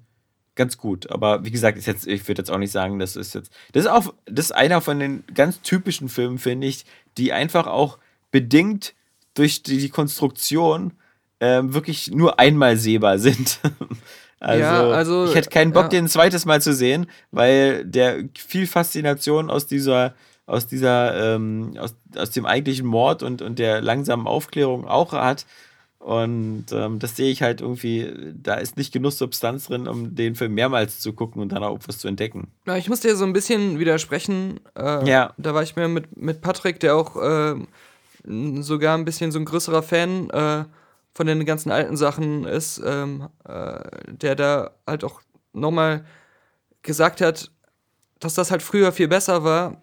ganz gut. Aber wie gesagt, ist jetzt, ich würde jetzt auch nicht sagen, das ist jetzt. Das ist auch, das ist einer von den ganz typischen Filmen, finde ich, die einfach auch bedingt durch die, die Konstruktion ähm, wirklich nur einmal sehbar sind. also, ja, also, ich hätte keinen Bock, ja. den ein zweites Mal zu sehen, weil der viel Faszination aus dieser, aus dieser, ähm, aus, aus dem eigentlichen Mord und, und der langsamen Aufklärung auch hat. Und ähm, das sehe ich halt irgendwie, da ist nicht genug Substanz drin, um den Film mehrmals zu gucken und dann auch was zu entdecken. Ja, ich muss dir so ein bisschen widersprechen. Äh, ja. Da war ich mir mit, mit Patrick, der auch äh, sogar ein bisschen so ein größerer Fan äh, von den ganzen alten Sachen ist, ähm, äh, der da halt auch nochmal gesagt hat, dass das halt früher viel besser war.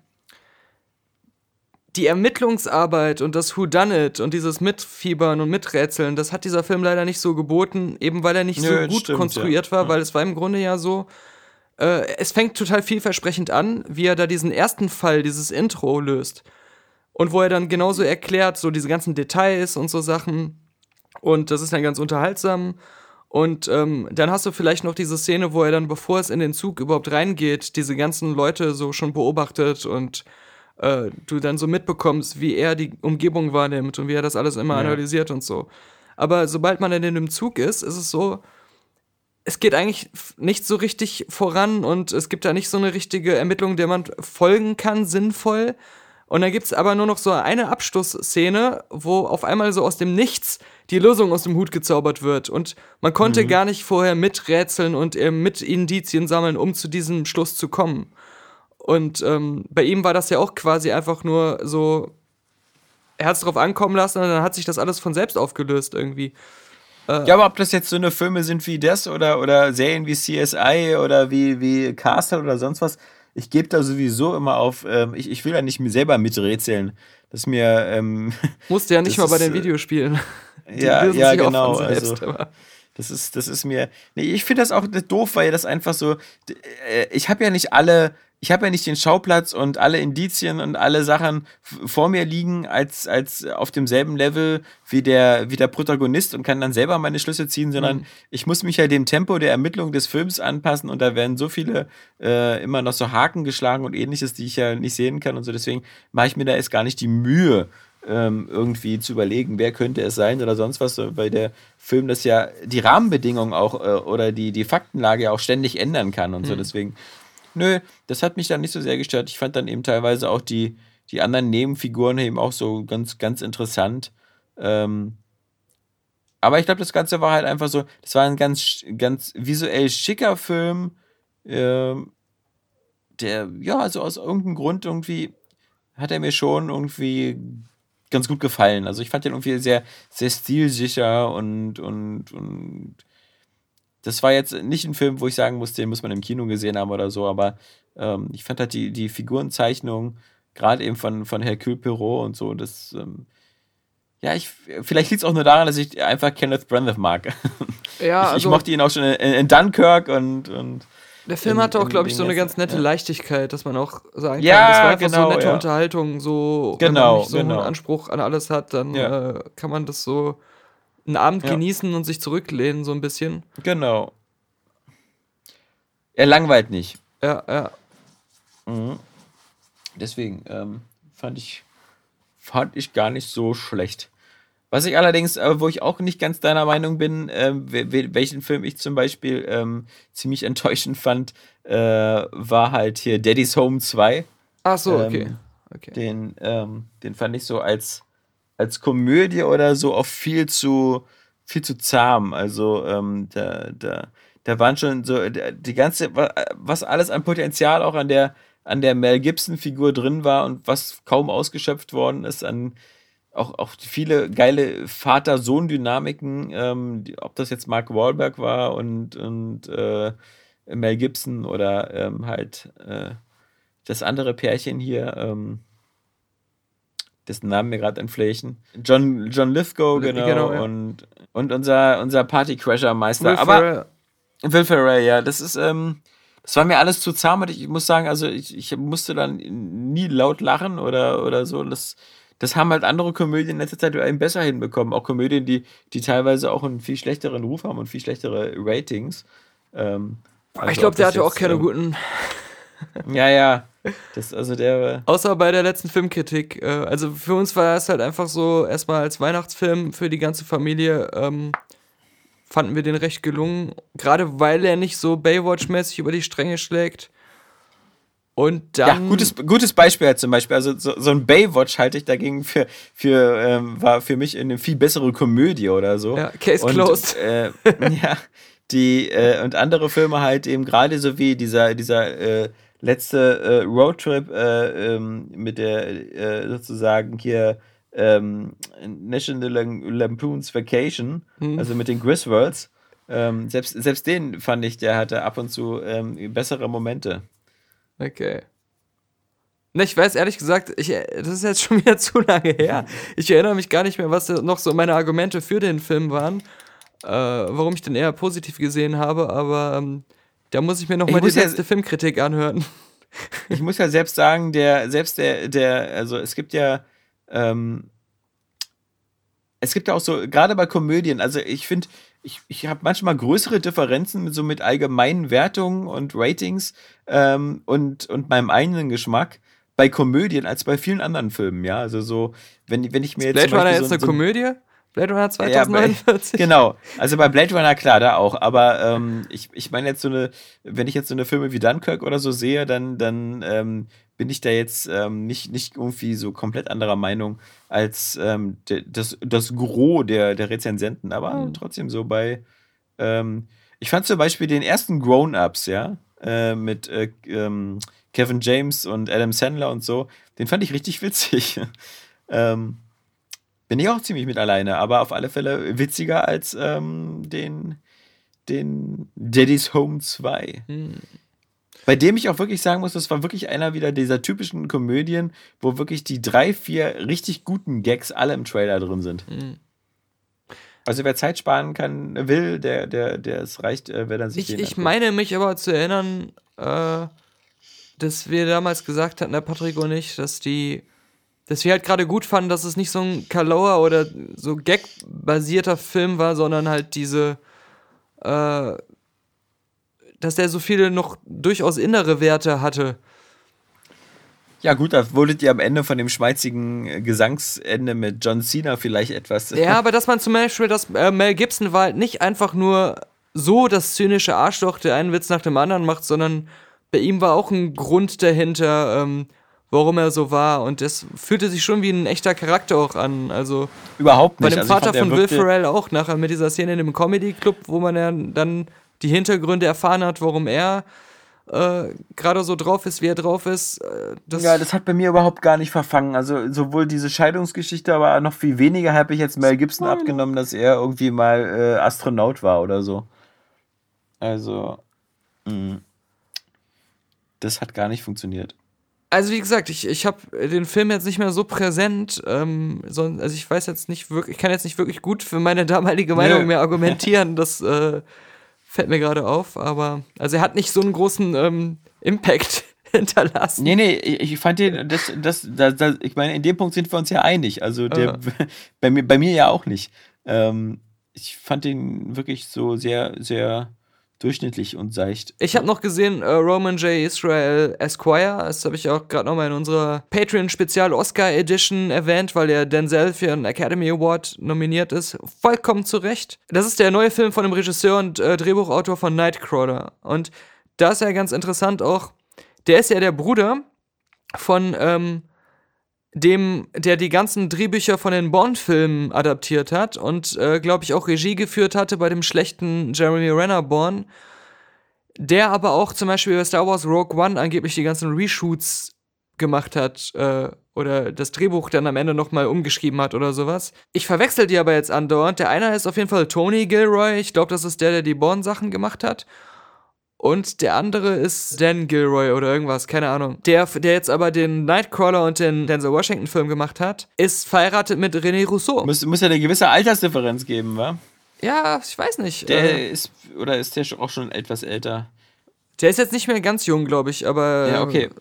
Die Ermittlungsarbeit und das Whodunit und dieses Mitfiebern und Miträtseln, das hat dieser Film leider nicht so geboten, eben weil er nicht Nö, so gut stimmt, konstruiert ja. war, weil es war im Grunde ja so, äh, es fängt total vielversprechend an, wie er da diesen ersten Fall, dieses Intro löst. Und wo er dann genauso erklärt, so diese ganzen Details und so Sachen, und das ist dann ganz unterhaltsam. Und ähm, dann hast du vielleicht noch diese Szene, wo er dann, bevor es in den Zug überhaupt reingeht, diese ganzen Leute so schon beobachtet und äh, du dann so mitbekommst, wie er die Umgebung wahrnimmt und wie er das alles immer ja. analysiert und so. Aber sobald man dann in dem Zug ist, ist es so, es geht eigentlich nicht so richtig voran und es gibt da nicht so eine richtige Ermittlung, der man folgen kann, sinnvoll. Und dann gibt es aber nur noch so eine Abschlussszene, wo auf einmal so aus dem Nichts die Lösung aus dem Hut gezaubert wird. Und man konnte mhm. gar nicht vorher miträtseln und äh, mit Indizien sammeln, um zu diesem Schluss zu kommen. Und ähm, bei ihm war das ja auch quasi einfach nur so, er hat es drauf ankommen lassen und dann hat sich das alles von selbst aufgelöst irgendwie. Äh, ja, aber ob das jetzt so eine Filme sind wie das oder, oder Serien wie CSI oder wie, wie Castle oder sonst was, ich gebe da sowieso immer auf, ähm, ich, ich will ja nicht mir selber miträtseln. Das mir. Ähm, Musste ja nicht mal bei den äh, Videospielen. Die ja, ja, genau. Also, das ist, das ist mir. Nee, ich finde das auch doof, weil das einfach so. Äh, ich habe ja nicht alle ich habe ja nicht den Schauplatz und alle Indizien und alle Sachen vor mir liegen als, als auf demselben Level wie der, wie der Protagonist und kann dann selber meine Schlüsse ziehen, sondern mhm. ich muss mich ja dem Tempo der Ermittlung des Films anpassen und da werden so viele äh, immer noch so Haken geschlagen und ähnliches, die ich ja nicht sehen kann und so. Deswegen mache ich mir da erst gar nicht die Mühe, ähm, irgendwie zu überlegen, wer könnte es sein oder sonst was, weil der Film das ja die Rahmenbedingungen auch äh, oder die, die Faktenlage ja auch ständig ändern kann und mhm. so. Deswegen Nö, das hat mich dann nicht so sehr gestört. Ich fand dann eben teilweise auch die, die anderen Nebenfiguren eben auch so ganz, ganz interessant. Ähm, aber ich glaube, das Ganze war halt einfach so, das war ein ganz, ganz visuell schicker Film, ähm, der, ja, also aus irgendeinem Grund irgendwie hat er mir schon irgendwie ganz gut gefallen. Also ich fand den irgendwie sehr, sehr stilsicher und, und, und das war jetzt nicht ein Film, wo ich sagen muss, den muss man im Kino gesehen haben oder so, aber ähm, ich fand halt die, die Figurenzeichnung, gerade eben von, von Hercule Perrault und so, das, ähm, ja, ich, vielleicht liegt es auch nur daran, dass ich einfach Kenneth Branagh mag. Ja, ich, also, ich mochte ihn auch schon in, in Dunkirk und, und der Film in, hatte auch, glaube ich, so eine ganz nette ja. Leichtigkeit, dass man auch sagen ja, kann, das war einfach genau, so nette ja. Unterhaltung, so genau, wenn man nicht so genau. einen Anspruch an alles hat, dann äh, kann man das so einen Abend ja. genießen und sich zurücklehnen, so ein bisschen. Genau. Er langweilt nicht. Ja, ja. Mhm. Deswegen ähm, fand, ich, fand ich gar nicht so schlecht. Was ich allerdings, äh, wo ich auch nicht ganz deiner Meinung bin, äh, welchen Film ich zum Beispiel ähm, ziemlich enttäuschend fand, äh, war halt hier Daddy's Home 2. Ach so, okay. Ähm, okay. Den, ähm, den fand ich so als als Komödie oder so auch viel zu, viel zu zahm. Also ähm, da, da, da waren schon so die ganze, was alles an Potenzial auch an der, an der Mel Gibson-Figur drin war und was kaum ausgeschöpft worden ist an auch, auch viele geile Vater-Sohn-Dynamiken, ähm, ob das jetzt Mark Wahlberg war und, und äh, Mel Gibson oder ähm, halt äh, das andere Pärchen hier, ähm, dessen Namen mir gerade entflächen. John, John Lithgow, genau. genau ja. und, und unser, unser Partycrasher-Meister. Aber, Will Ferrell, ja. Das ist, ähm, das war mir alles zu zahm. Ich muss sagen, also ich, ich musste dann nie laut lachen oder, oder so. Das, das haben halt andere Komödien in letzter Zeit eben besser hinbekommen. Auch Komödien, die, die teilweise auch einen viel schlechteren Ruf haben und viel schlechtere Ratings. Ähm, also ich glaube, der hatte auch keine ähm, guten. ja, ja. Das, also der. Außer bei der letzten Filmkritik. Äh, also für uns war es halt einfach so, erstmal als Weihnachtsfilm für die ganze Familie. Ähm, fanden wir den recht gelungen. Gerade weil er nicht so Baywatch-mäßig über die Stränge schlägt. Und dann. Ja, gutes, gutes Beispiel halt zum Beispiel. Also so, so ein Baywatch halte ich dagegen für, für ähm, war für mich eine viel bessere Komödie oder so. Ja, Case und, closed. Äh, ja, die, äh, und andere Filme halt eben gerade so wie dieser, dieser äh, letzte äh, Roadtrip äh, ähm, mit der äh, sozusagen hier ähm, National Lampoon's Vacation, mhm. also mit den Griswolds. Ähm, selbst, selbst den fand ich, der hatte ab und zu ähm, bessere Momente. Okay. Ne, ich weiß ehrlich gesagt, ich, das ist jetzt schon wieder zu lange her. Ich erinnere mich gar nicht mehr, was noch so meine Argumente für den Film waren, äh, warum ich den eher positiv gesehen habe, aber ähm, da muss ich mir nochmal die letzte ja, Filmkritik anhören. Ich muss ja selbst sagen, der, selbst der, der, also es gibt ja ähm, es gibt ja auch so, gerade bei Komödien, also ich finde, ich, ich habe manchmal größere Differenzen mit so mit allgemeinen Wertungen und Ratings ähm, und, und meinem eigenen Geschmack bei Komödien als bei vielen anderen Filmen, ja. Also so, wenn, wenn ich mir jetzt. Blade Runner jetzt so, eine so, Komödie? Blade Runner 2049? Ja, genau. Also bei Blade Runner, klar, da auch. Aber ähm, ich, ich meine jetzt so eine, wenn ich jetzt so eine Filme wie Dunkirk oder so sehe, dann, dann ähm, bin ich da jetzt ähm, nicht, nicht irgendwie so komplett anderer Meinung als ähm, de, das, das Gros der, der Rezensenten. Aber mhm. trotzdem so bei. Ähm, ich fand zum Beispiel den ersten Grown-Ups, ja, äh, mit äh, ähm, Kevin James und Adam Sandler und so, den fand ich richtig witzig. ähm, bin ich auch ziemlich mit alleine, aber auf alle Fälle witziger als ähm, den, den Daddy's Home 2. Hm. Bei dem ich auch wirklich sagen muss, das war wirklich einer wieder dieser typischen Komödien, wo wirklich die drei, vier richtig guten Gags alle im Trailer drin sind. Mhm. Also wer Zeit sparen kann, will, der, der, der es reicht, äh, wer dann sich Ich, ich meine mich aber zu erinnern, äh, dass wir damals gesagt hatten, der Patrick und ich, dass die, dass wir halt gerade gut fanden, dass es nicht so ein Kaloa oder so Gag-basierter Film war, sondern halt diese äh, dass der so viele noch durchaus innere Werte hatte. Ja, gut, da wurdet ihr am Ende von dem schmeizigen äh, Gesangsende mit John Cena vielleicht etwas. Ja, aber dass man zum Beispiel, dass äh, Mel Gibson war halt nicht einfach nur so das zynische Arschloch, der einen Witz nach dem anderen macht, sondern bei ihm war auch ein Grund dahinter, ähm, warum er so war. Und das fühlte sich schon wie ein echter Charakter auch an. Also überhaupt nicht. Bei dem also Vater fand, von Will Ferrell auch nachher mit dieser Szene in dem Comedy Club, wo man ja dann die Hintergründe erfahren hat, warum er äh, gerade so drauf ist, wie er drauf ist. Äh, das ja, das hat bei mir überhaupt gar nicht verfangen. Also sowohl diese Scheidungsgeschichte, aber noch viel weniger habe ich jetzt Mel Gibson Nein. abgenommen, dass er irgendwie mal äh, Astronaut war oder so. Also, mh. Mm, das hat gar nicht funktioniert. Also wie gesagt, ich, ich habe den Film jetzt nicht mehr so präsent, ähm, so, also ich weiß jetzt nicht wirklich, ich kann jetzt nicht wirklich gut für meine damalige Meinung mehr argumentieren, dass äh, Fällt mir gerade auf, aber also er hat nicht so einen großen ähm, Impact hinterlassen. Nee, nee, ich fand den, das, das, das, das, ich meine, in dem Punkt sind wir uns ja einig. Also der, uh. bei, mir, bei mir ja auch nicht. Ähm, ich fand den wirklich so sehr, sehr durchschnittlich und seicht. Ich habe noch gesehen, äh, Roman J. Israel Esquire. Das habe ich auch gerade nochmal in unserer Patreon-Spezial-Oscar-Edition erwähnt, weil er Denzel für einen Academy Award nominiert ist. Vollkommen zu Recht. Das ist der neue Film von dem Regisseur und äh, Drehbuchautor von Nightcrawler. Und da ist ja ganz interessant auch, der ist ja der Bruder von ähm, dem, der die ganzen Drehbücher von den Bond-Filmen adaptiert hat und, äh, glaube ich, auch Regie geführt hatte bei dem schlechten Jeremy Renner Born, der aber auch zum Beispiel bei Star Wars Rogue One angeblich die ganzen Reshoots gemacht hat äh, oder das Drehbuch dann am Ende nochmal umgeschrieben hat oder sowas. Ich verwechsel die aber jetzt andauernd. Der eine ist auf jeden Fall Tony Gilroy. Ich glaube, das ist der, der die Born-Sachen gemacht hat. Und der andere ist Dan Gilroy oder irgendwas, keine Ahnung. Der, der jetzt aber den Nightcrawler und den Denzel Washington-Film gemacht hat, ist verheiratet mit René Rousseau. Muss, muss ja eine gewisse Altersdifferenz geben, wa? Ja, ich weiß nicht. Der äh, ist, oder ist der auch schon etwas älter? der ist jetzt nicht mehr ganz jung, glaube ich, aber. Ja, okay.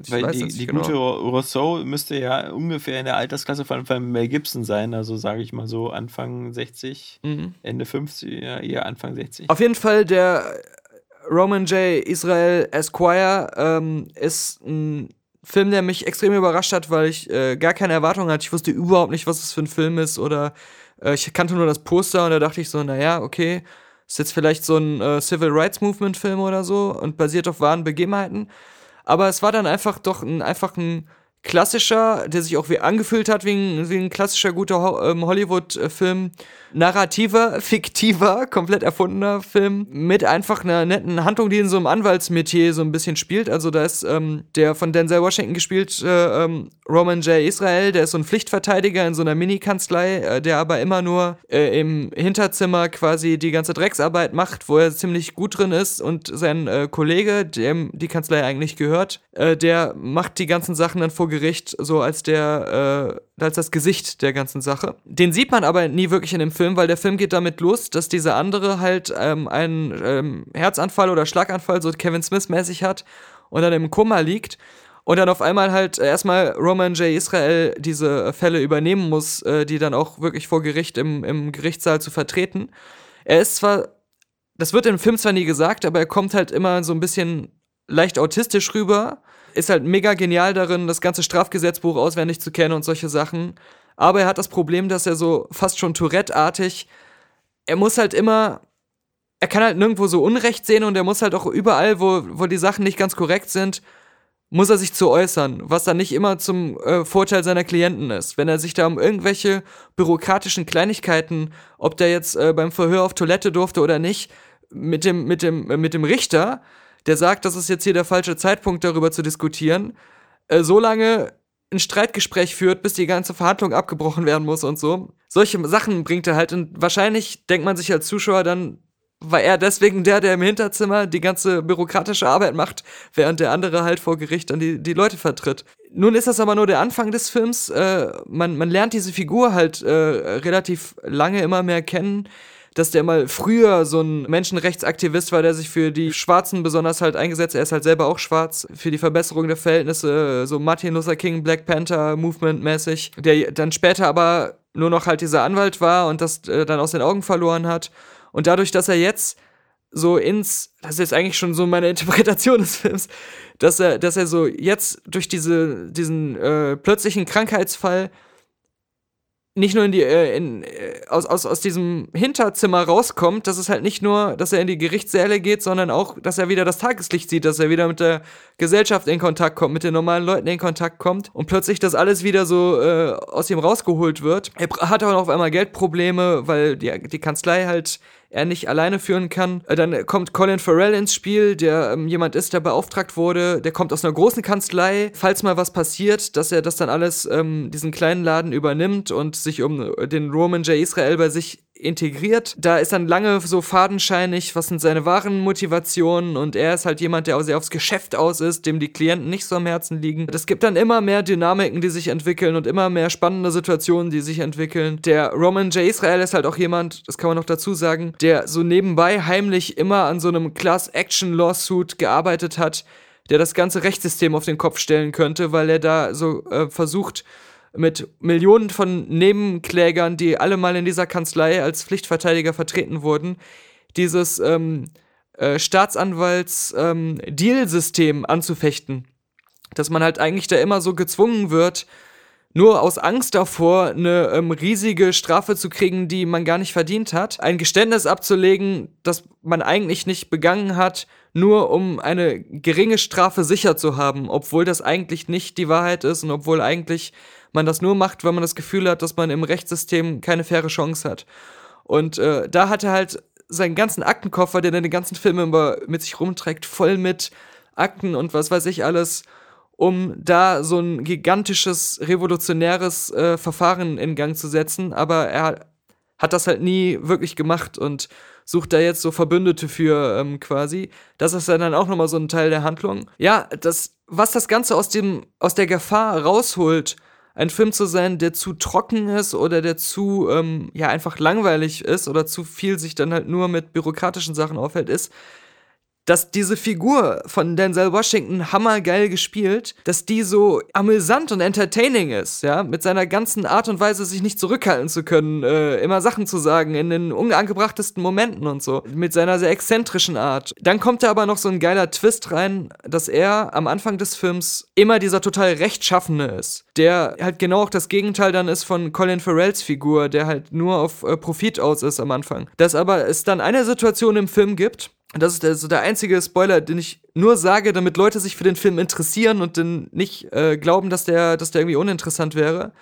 Ich Weil die, die genau. gute Rousseau müsste ja ungefähr in der Altersklasse von, von Mel Gibson sein, also sage ich mal so Anfang 60, Mhm. Ende 50, ja, eher Anfang 60. Auf jeden Fall, der Roman J. Israel Esquire ähm, ist ein Film, der mich extrem überrascht hat, weil ich äh, gar keine Erwartungen hatte. Ich wusste überhaupt nicht, was es für ein Film ist oder äh, ich kannte nur das Poster und da dachte ich so, naja, okay, ist jetzt vielleicht so ein äh, Civil Rights Movement Film oder so und basiert auf wahren Begebenheiten. Aber es war dann einfach doch ein, einfach ein klassischer, der sich auch wie angefühlt hat wie ein, wie ein klassischer guter Ho ähm, Hollywood-Film. Narrativer, fiktiver, komplett erfundener Film mit einfach einer netten Handlung, die in so einem Anwaltsmetier so ein bisschen spielt. Also da ist ähm, der von Denzel Washington gespielt, äh, ähm, Roman J. Israel, der ist so ein Pflichtverteidiger in so einer Mini-Kanzlei, äh, der aber immer nur äh, im Hinterzimmer quasi die ganze Drecksarbeit macht, wo er ziemlich gut drin ist und sein äh, Kollege, dem die Kanzlei eigentlich gehört, äh, der macht die ganzen Sachen dann vor Gericht so als der, äh, als das Gesicht der ganzen Sache. Den sieht man aber nie wirklich in dem Film, weil der Film geht damit los, dass dieser andere halt ähm, einen ähm, Herzanfall oder Schlaganfall, so Kevin Smith-mäßig hat und dann im Koma liegt. Und dann auf einmal halt erstmal Roman J. Israel diese Fälle übernehmen muss, äh, die dann auch wirklich vor Gericht im, im Gerichtssaal zu vertreten. Er ist zwar, das wird im Film zwar nie gesagt, aber er kommt halt immer so ein bisschen leicht autistisch rüber, ist halt mega genial darin, das ganze Strafgesetzbuch auswendig zu kennen und solche Sachen. Aber er hat das Problem, dass er so fast schon Tourette-artig, er muss halt immer, er kann halt nirgendwo so Unrecht sehen und er muss halt auch überall, wo, wo die Sachen nicht ganz korrekt sind, muss er sich zu äußern, was dann nicht immer zum äh, Vorteil seiner Klienten ist. Wenn er sich da um irgendwelche bürokratischen Kleinigkeiten, ob der jetzt äh, beim Verhör auf Toilette durfte oder nicht, mit dem, mit dem, äh, mit dem Richter, der sagt, das ist jetzt hier der falsche Zeitpunkt, darüber zu diskutieren, äh, so lange ein Streitgespräch führt, bis die ganze Verhandlung abgebrochen werden muss und so. Solche Sachen bringt er halt und wahrscheinlich denkt man sich als Zuschauer dann, war er deswegen der, der im Hinterzimmer die ganze bürokratische Arbeit macht, während der andere halt vor Gericht dann die, die Leute vertritt. Nun ist das aber nur der Anfang des Films. Äh, man, man lernt diese Figur halt äh, relativ lange immer mehr kennen dass der mal früher so ein Menschenrechtsaktivist war, der sich für die Schwarzen besonders halt eingesetzt, er ist halt selber auch schwarz, für die Verbesserung der Verhältnisse, so Martin Luther King, Black Panther Movement mäßig, der dann später aber nur noch halt dieser Anwalt war und das äh, dann aus den Augen verloren hat. Und dadurch, dass er jetzt so ins, das ist jetzt eigentlich schon so meine Interpretation des Films, dass er, dass er so jetzt durch diese, diesen äh, plötzlichen Krankheitsfall nicht nur in die, äh, in, äh, aus, aus, aus diesem Hinterzimmer rauskommt, dass es halt nicht nur, dass er in die Gerichtssäle geht, sondern auch, dass er wieder das Tageslicht sieht, dass er wieder mit der Gesellschaft in Kontakt kommt, mit den normalen Leuten in Kontakt kommt und plötzlich das alles wieder so äh, aus ihm rausgeholt wird. Er hat auch auf einmal Geldprobleme, weil die, die Kanzlei halt er nicht alleine führen kann. Äh, Dann kommt Colin Farrell ins Spiel, der ähm, jemand ist, der beauftragt wurde. Der kommt aus einer großen Kanzlei. Falls mal was passiert, dass er das dann alles, ähm, diesen kleinen Laden übernimmt und sich um den Roman J. Israel bei sich integriert. Da ist dann lange so fadenscheinig, was sind seine wahren Motivationen und er ist halt jemand, der sehr aufs Geschäft aus ist, dem die Klienten nicht so am Herzen liegen. Es gibt dann immer mehr Dynamiken, die sich entwickeln und immer mehr spannende Situationen, die sich entwickeln. Der Roman J. Israel ist halt auch jemand, das kann man noch dazu sagen, der so nebenbei heimlich immer an so einem Class-Action-Lawsuit gearbeitet hat, der das ganze Rechtssystem auf den Kopf stellen könnte, weil er da so äh, versucht, mit Millionen von Nebenklägern, die alle mal in dieser Kanzlei als Pflichtverteidiger vertreten wurden, dieses ähm, äh, Staatsanwalts-Deal-System anzufechten. Dass man halt eigentlich da immer so gezwungen wird, nur aus Angst davor, eine ähm, riesige Strafe zu kriegen, die man gar nicht verdient hat, ein Geständnis abzulegen, das man eigentlich nicht begangen hat, nur um eine geringe Strafe sicher zu haben, obwohl das eigentlich nicht die Wahrheit ist und obwohl eigentlich man das nur macht, wenn man das Gefühl hat, dass man im Rechtssystem keine faire Chance hat. Und äh, da hat er halt seinen ganzen Aktenkoffer, den er den ganzen Film immer mit sich rumträgt, voll mit Akten und was weiß ich alles, um da so ein gigantisches, revolutionäres äh, Verfahren in Gang zu setzen. Aber er hat das halt nie wirklich gemacht und sucht da jetzt so Verbündete für ähm, quasi. Das ist dann auch nochmal so ein Teil der Handlung. Ja, das, was das Ganze aus dem, aus der Gefahr rausholt, ein Film zu sein, der zu trocken ist oder der zu, ähm, ja, einfach langweilig ist oder zu viel sich dann halt nur mit bürokratischen Sachen aufhält, ist, dass diese Figur von Denzel Washington hammergeil gespielt, dass die so amüsant und entertaining ist, ja, mit seiner ganzen Art und Weise sich nicht zurückhalten zu können, äh, immer Sachen zu sagen in den unangebrachtesten Momenten und so, mit seiner sehr exzentrischen Art. Dann kommt da aber noch so ein geiler Twist rein, dass er am Anfang des Films immer dieser total rechtschaffene ist, der halt genau auch das Gegenteil dann ist von Colin Farrells Figur, der halt nur auf äh, Profit aus ist am Anfang. Dass aber es dann eine Situation im Film gibt, und das ist der, so der einzige Spoiler, den ich nur sage, damit Leute sich für den Film interessieren und dann nicht äh, glauben, dass der, dass der irgendwie uninteressant wäre.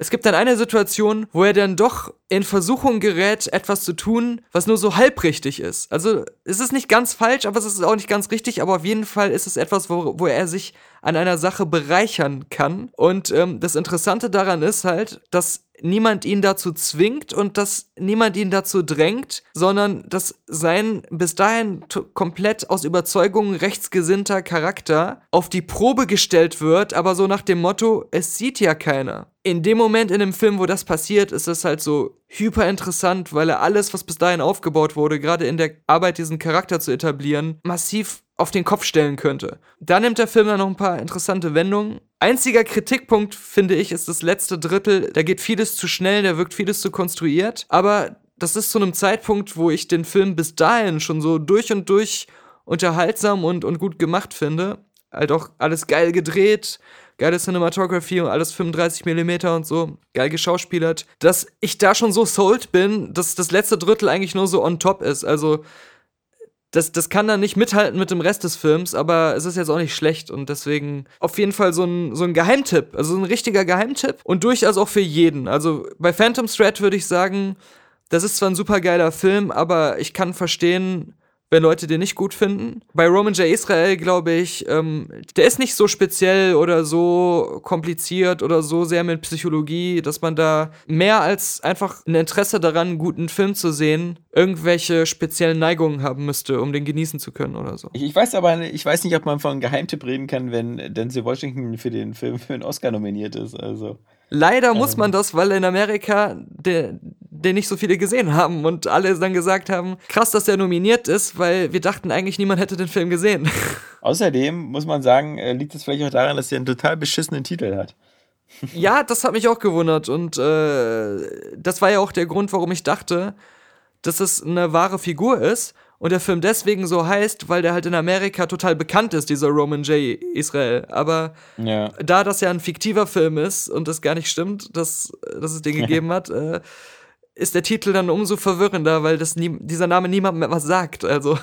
Es gibt dann eine Situation, wo er dann doch in Versuchung gerät, etwas zu tun, was nur so halbrichtig ist. Also es ist nicht ganz falsch, aber es ist auch nicht ganz richtig, aber auf jeden Fall ist es etwas, wo, wo er sich an einer Sache bereichern kann. Und ähm, das Interessante daran ist halt, dass niemand ihn dazu zwingt und dass niemand ihn dazu drängt, sondern dass sein bis dahin komplett aus Überzeugung rechtsgesinnter Charakter auf die Probe gestellt wird, aber so nach dem Motto, es sieht ja keiner. In dem Moment in dem Film, wo das passiert, ist es halt so hyper interessant, weil er alles, was bis dahin aufgebaut wurde, gerade in der Arbeit, diesen Charakter zu etablieren, massiv auf den Kopf stellen könnte. Da nimmt der Film dann noch ein paar interessante Wendungen. Einziger Kritikpunkt, finde ich, ist das letzte Drittel. Da geht vieles zu schnell, da wirkt vieles zu konstruiert. Aber das ist zu einem Zeitpunkt, wo ich den Film bis dahin schon so durch und durch unterhaltsam und, und gut gemacht finde. Halt auch alles geil gedreht, geile Cinematography und alles 35 mm und so, geil geschauspielert, dass ich da schon so sold bin, dass das letzte Drittel eigentlich nur so on top ist. Also das, das kann dann nicht mithalten mit dem Rest des Films, aber es ist jetzt auch nicht schlecht und deswegen auf jeden Fall so ein, so ein Geheimtipp, also so ein richtiger Geheimtipp und durchaus auch für jeden. Also bei Phantom Thread würde ich sagen, das ist zwar ein super geiler Film, aber ich kann verstehen, wenn Leute den nicht gut finden. Bei Roman J. Israel glaube ich, ähm, der ist nicht so speziell oder so kompliziert oder so sehr mit Psychologie, dass man da mehr als einfach ein Interesse daran, einen guten Film zu sehen, irgendwelche speziellen Neigungen haben müsste, um den genießen zu können oder so. Ich, ich weiß aber, ich weiß nicht, ob man von Geheimtipp reden kann, wenn Denzel Washington für den Film für einen Oscar nominiert ist. Also. Leider muss ähm. man das, weil in Amerika der, den nicht so viele gesehen haben und alle dann gesagt haben, krass, dass er nominiert ist, weil wir dachten eigentlich, niemand hätte den Film gesehen. Außerdem muss man sagen, äh, liegt es vielleicht auch daran, dass er einen total beschissenen Titel hat. ja, das hat mich auch gewundert und äh, das war ja auch der Grund, warum ich dachte, dass es eine wahre Figur ist und der Film deswegen so heißt, weil der halt in Amerika total bekannt ist, dieser Roman J. Israel. Aber ja. da das ja ein fiktiver Film ist und das gar nicht stimmt, dass, dass es den gegeben hat, äh, ist der Titel dann umso verwirrender, weil das nie, dieser Name niemandem mehr was sagt. Also.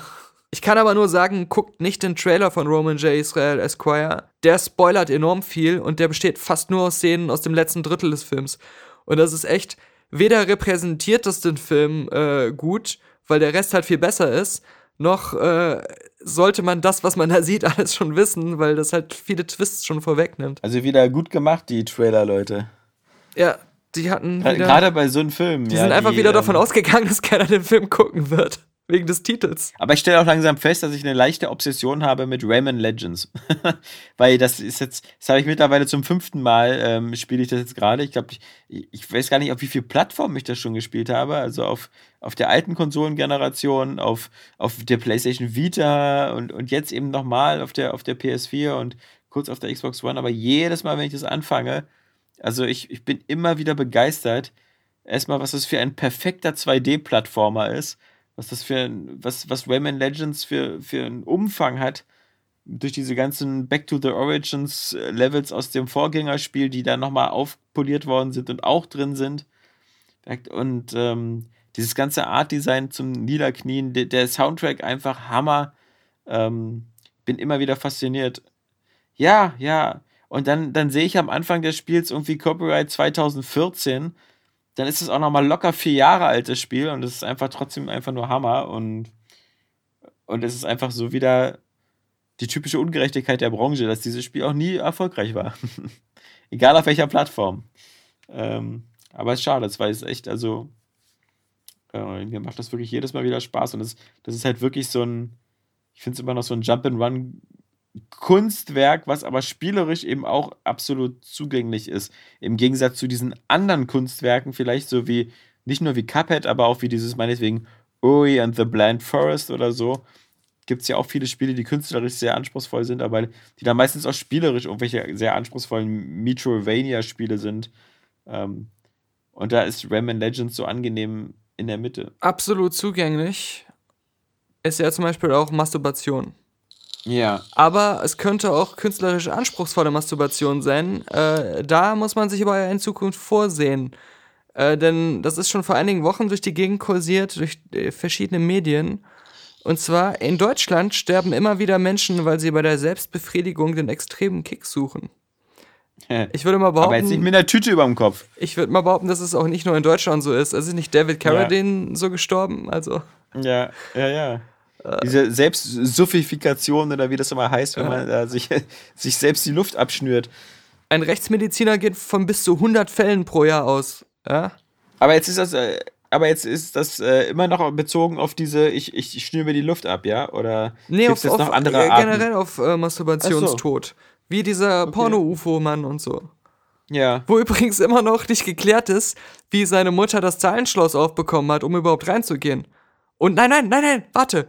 Ich kann aber nur sagen, guckt nicht den Trailer von Roman J. Israel Esquire. Der spoilert enorm viel und der besteht fast nur aus Szenen aus dem letzten Drittel des Films. Und das ist echt, weder repräsentiert das den Film äh, gut, weil der Rest halt viel besser ist, noch äh, sollte man das, was man da sieht, alles schon wissen, weil das halt viele Twists schon vorwegnimmt. Also wieder gut gemacht, die Trailer, Leute. Ja, die hatten. Wieder, Gerade bei so einem Film. Die ja, sind einfach die, wieder davon ähm, ausgegangen, dass keiner den Film gucken wird. Wegen des Titels. Aber ich stelle auch langsam fest, dass ich eine leichte Obsession habe mit Rayman Legends. Weil das ist jetzt, das habe ich mittlerweile zum fünften Mal, ähm, spiele ich das jetzt gerade. Ich glaube, ich, ich weiß gar nicht, auf wie viele Plattformen ich das schon gespielt habe. Also auf, auf der alten Konsolengeneration, auf, auf der PlayStation Vita und, und jetzt eben nochmal auf der, auf der PS4 und kurz auf der Xbox One. Aber jedes Mal, wenn ich das anfange, also ich, ich bin immer wieder begeistert. Erstmal, was das für ein perfekter 2D-Plattformer ist, was das für ein, was, was Rayman Legends für, für einen Umfang hat, durch diese ganzen Back to the Origins äh, Levels aus dem Vorgängerspiel, die da nochmal aufpoliert worden sind und auch drin sind. Und ähm, dieses ganze Art-Design zum Niederknien, der, der Soundtrack einfach Hammer. Ähm, bin immer wieder fasziniert. Ja, ja, und dann, dann sehe ich am Anfang des Spiels irgendwie Copyright 2014, dann ist es auch nochmal locker vier Jahre altes Spiel und es ist einfach trotzdem einfach nur Hammer und, und es ist einfach so wieder die typische Ungerechtigkeit der Branche, dass dieses Spiel auch nie erfolgreich war. Egal auf welcher Plattform. Ähm, aber es ist schade, weil es echt, also äh, mir macht das wirklich jedes Mal wieder Spaß und das, das ist halt wirklich so ein, ich finde es immer noch so ein Jump and Run Kunstwerk, was aber spielerisch eben auch absolut zugänglich ist. Im Gegensatz zu diesen anderen Kunstwerken, vielleicht so wie, nicht nur wie Cuphead, aber auch wie dieses meinetwegen Uri and the Blind Forest oder so. Gibt es ja auch viele Spiele, die künstlerisch sehr anspruchsvoll sind, aber die dann meistens auch spielerisch irgendwelche sehr anspruchsvollen Metroidvania-Spiele sind. Ähm, und da ist Rayman Legends so angenehm in der Mitte. Absolut zugänglich ist ja zum Beispiel auch Masturbation. Ja. Aber es könnte auch künstlerisch anspruchsvolle Masturbation sein. Äh, da muss man sich aber in Zukunft vorsehen. Äh, denn das ist schon vor einigen Wochen durch die Gegend kursiert, durch äh, verschiedene Medien. Und zwar in Deutschland sterben immer wieder Menschen, weil sie bei der Selbstbefriedigung den extremen Kick suchen. Ich würde mal behaupten. Aber jetzt nicht mit einer Tüte über dem Kopf. Ich würde mal behaupten, dass es auch nicht nur in Deutschland so ist. Also ist nicht David Carradine ja. so gestorben? Also. Ja, ja, ja. Diese Selbstsuffifikation oder wie das immer heißt, wenn man äh, sich, sich selbst die Luft abschnürt. Ein Rechtsmediziner geht von bis zu 100 Fällen pro Jahr aus. Ja? Aber jetzt ist das, äh, aber jetzt ist das äh, immer noch bezogen auf diese, ich, ich schnüre mir die Luft ab, ja? Oder nee, auf, jetzt noch andere äh, generell auf äh, Masturbationstod. So. Wie dieser okay. Porno-UFO-Mann und so. Ja. Wo übrigens immer noch nicht geklärt ist, wie seine Mutter das Zahlenschloss aufbekommen hat, um überhaupt reinzugehen. Und nein, nein, nein, nein, warte.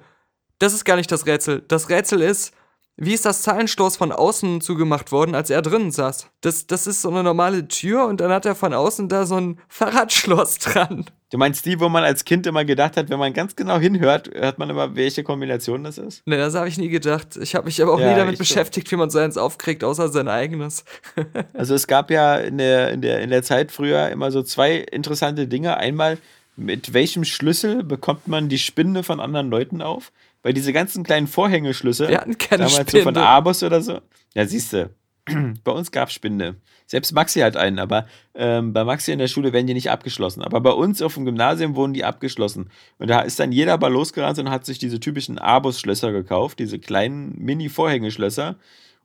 Das ist gar nicht das Rätsel. Das Rätsel ist, wie ist das Zahlenschloss von außen zugemacht worden, als er drinnen saß? Das, das ist so eine normale Tür und dann hat er von außen da so ein Fahrradschloss dran. Du meinst die, wo man als Kind immer gedacht hat, wenn man ganz genau hinhört, hört man immer, welche Kombination das ist? Nee, das habe ich nie gedacht. Ich habe mich aber auch ja, nie damit beschäftigt, so. wie man so eins aufkriegt, außer sein eigenes. also es gab ja in der, in, der, in der Zeit früher immer so zwei interessante Dinge. Einmal, mit welchem Schlüssel bekommt man die Spinde von anderen Leuten auf? Weil diese ganzen kleinen Vorhängeschlüsse, Wir hatten keine damals Spinde. so von Abos oder so, ja, siehst du, bei uns gab es Spinde. Selbst Maxi hat einen, aber ähm, bei Maxi in der Schule werden die nicht abgeschlossen. Aber bei uns auf dem Gymnasium wurden die abgeschlossen. Und da ist dann jeder aber losgerannt und hat sich diese typischen Abos-Schlösser gekauft, diese kleinen Mini-Vorhängeschlösser.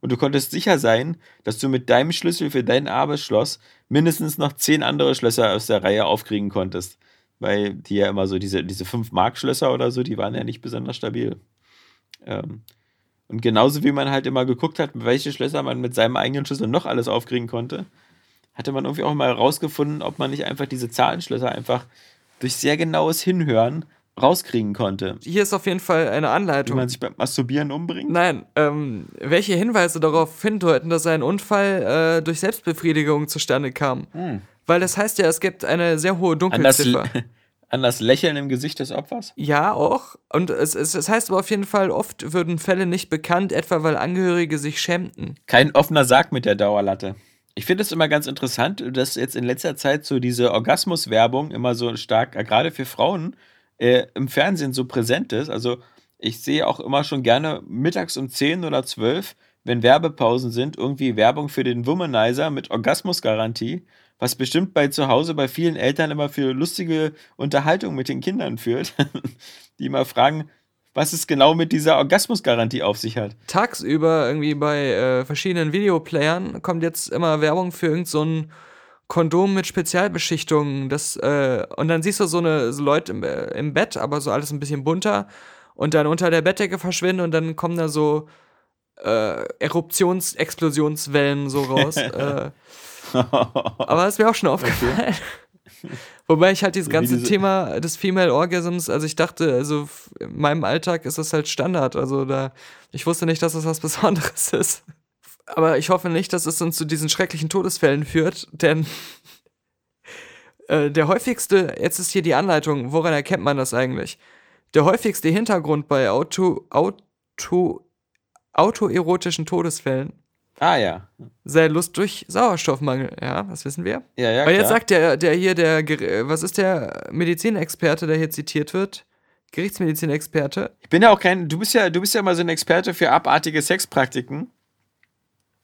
Und du konntest sicher sein, dass du mit deinem Schlüssel für dein Abos-Schloss mindestens noch zehn andere Schlösser aus der Reihe aufkriegen konntest weil die ja immer so, diese, diese 5-Mark-Schlösser oder so, die waren ja nicht besonders stabil. Ähm, und genauso wie man halt immer geguckt hat, welche Schlösser man mit seinem eigenen Schlüssel noch alles aufkriegen konnte, hatte man irgendwie auch mal rausgefunden, ob man nicht einfach diese Zahlenschlösser einfach durch sehr genaues Hinhören rauskriegen konnte. Hier ist auf jeden Fall eine Anleitung. Wie man sich beim Masturbieren umbringt? Nein, ähm, welche Hinweise darauf hindeuten, dass ein Unfall äh, durch Selbstbefriedigung zustande kam? Hm. Weil das heißt ja, es gibt eine sehr hohe Dunkelziffer. An das, an das Lächeln im Gesicht des Opfers? Ja, auch. Und es, es, es heißt aber auf jeden Fall, oft würden Fälle nicht bekannt, etwa weil Angehörige sich schämten. Kein offener Sarg mit der Dauerlatte. Ich finde es immer ganz interessant, dass jetzt in letzter Zeit so diese Orgasmuswerbung immer so stark, äh, gerade für Frauen, äh, im Fernsehen so präsent ist. Also ich sehe auch immer schon gerne mittags um 10 oder 12, wenn Werbepausen sind, irgendwie Werbung für den Womanizer mit Orgasmusgarantie was bestimmt bei zu Hause bei vielen Eltern immer für lustige Unterhaltung mit den Kindern führt, die immer fragen, was es genau mit dieser Orgasmusgarantie auf sich hat. Tagsüber irgendwie bei äh, verschiedenen Videoplayern kommt jetzt immer Werbung für irgendein so Kondom mit Spezialbeschichtungen. Das, äh, und dann siehst du so eine so Leute im, äh, im, Bett, aber so alles ein bisschen bunter und dann unter der Bettdecke verschwinden und dann kommen da so äh, Eruptions-, Explosionswellen so raus. äh, aber ist mir auch schon aufgefallen. Okay. Wobei ich halt dieses ganze diese Thema des Female Orgasms, also ich dachte, also in meinem Alltag ist das halt Standard. Also da, ich wusste nicht, dass das was Besonderes ist. Aber ich hoffe nicht, dass es uns zu diesen schrecklichen Todesfällen führt, denn äh, der häufigste, jetzt ist hier die Anleitung, woran erkennt man das eigentlich? Der häufigste Hintergrund bei Auto, Auto, autoerotischen Todesfällen Ah ja. Sei Lust durch Sauerstoffmangel, ja, das wissen wir. Ja, ja. Aber jetzt sagt der, der hier, der, was ist der Medizinexperte, der hier zitiert wird? Gerichtsmedizinexperte. Ich bin ja auch kein, du bist ja, du bist ja mal so ein Experte für abartige Sexpraktiken.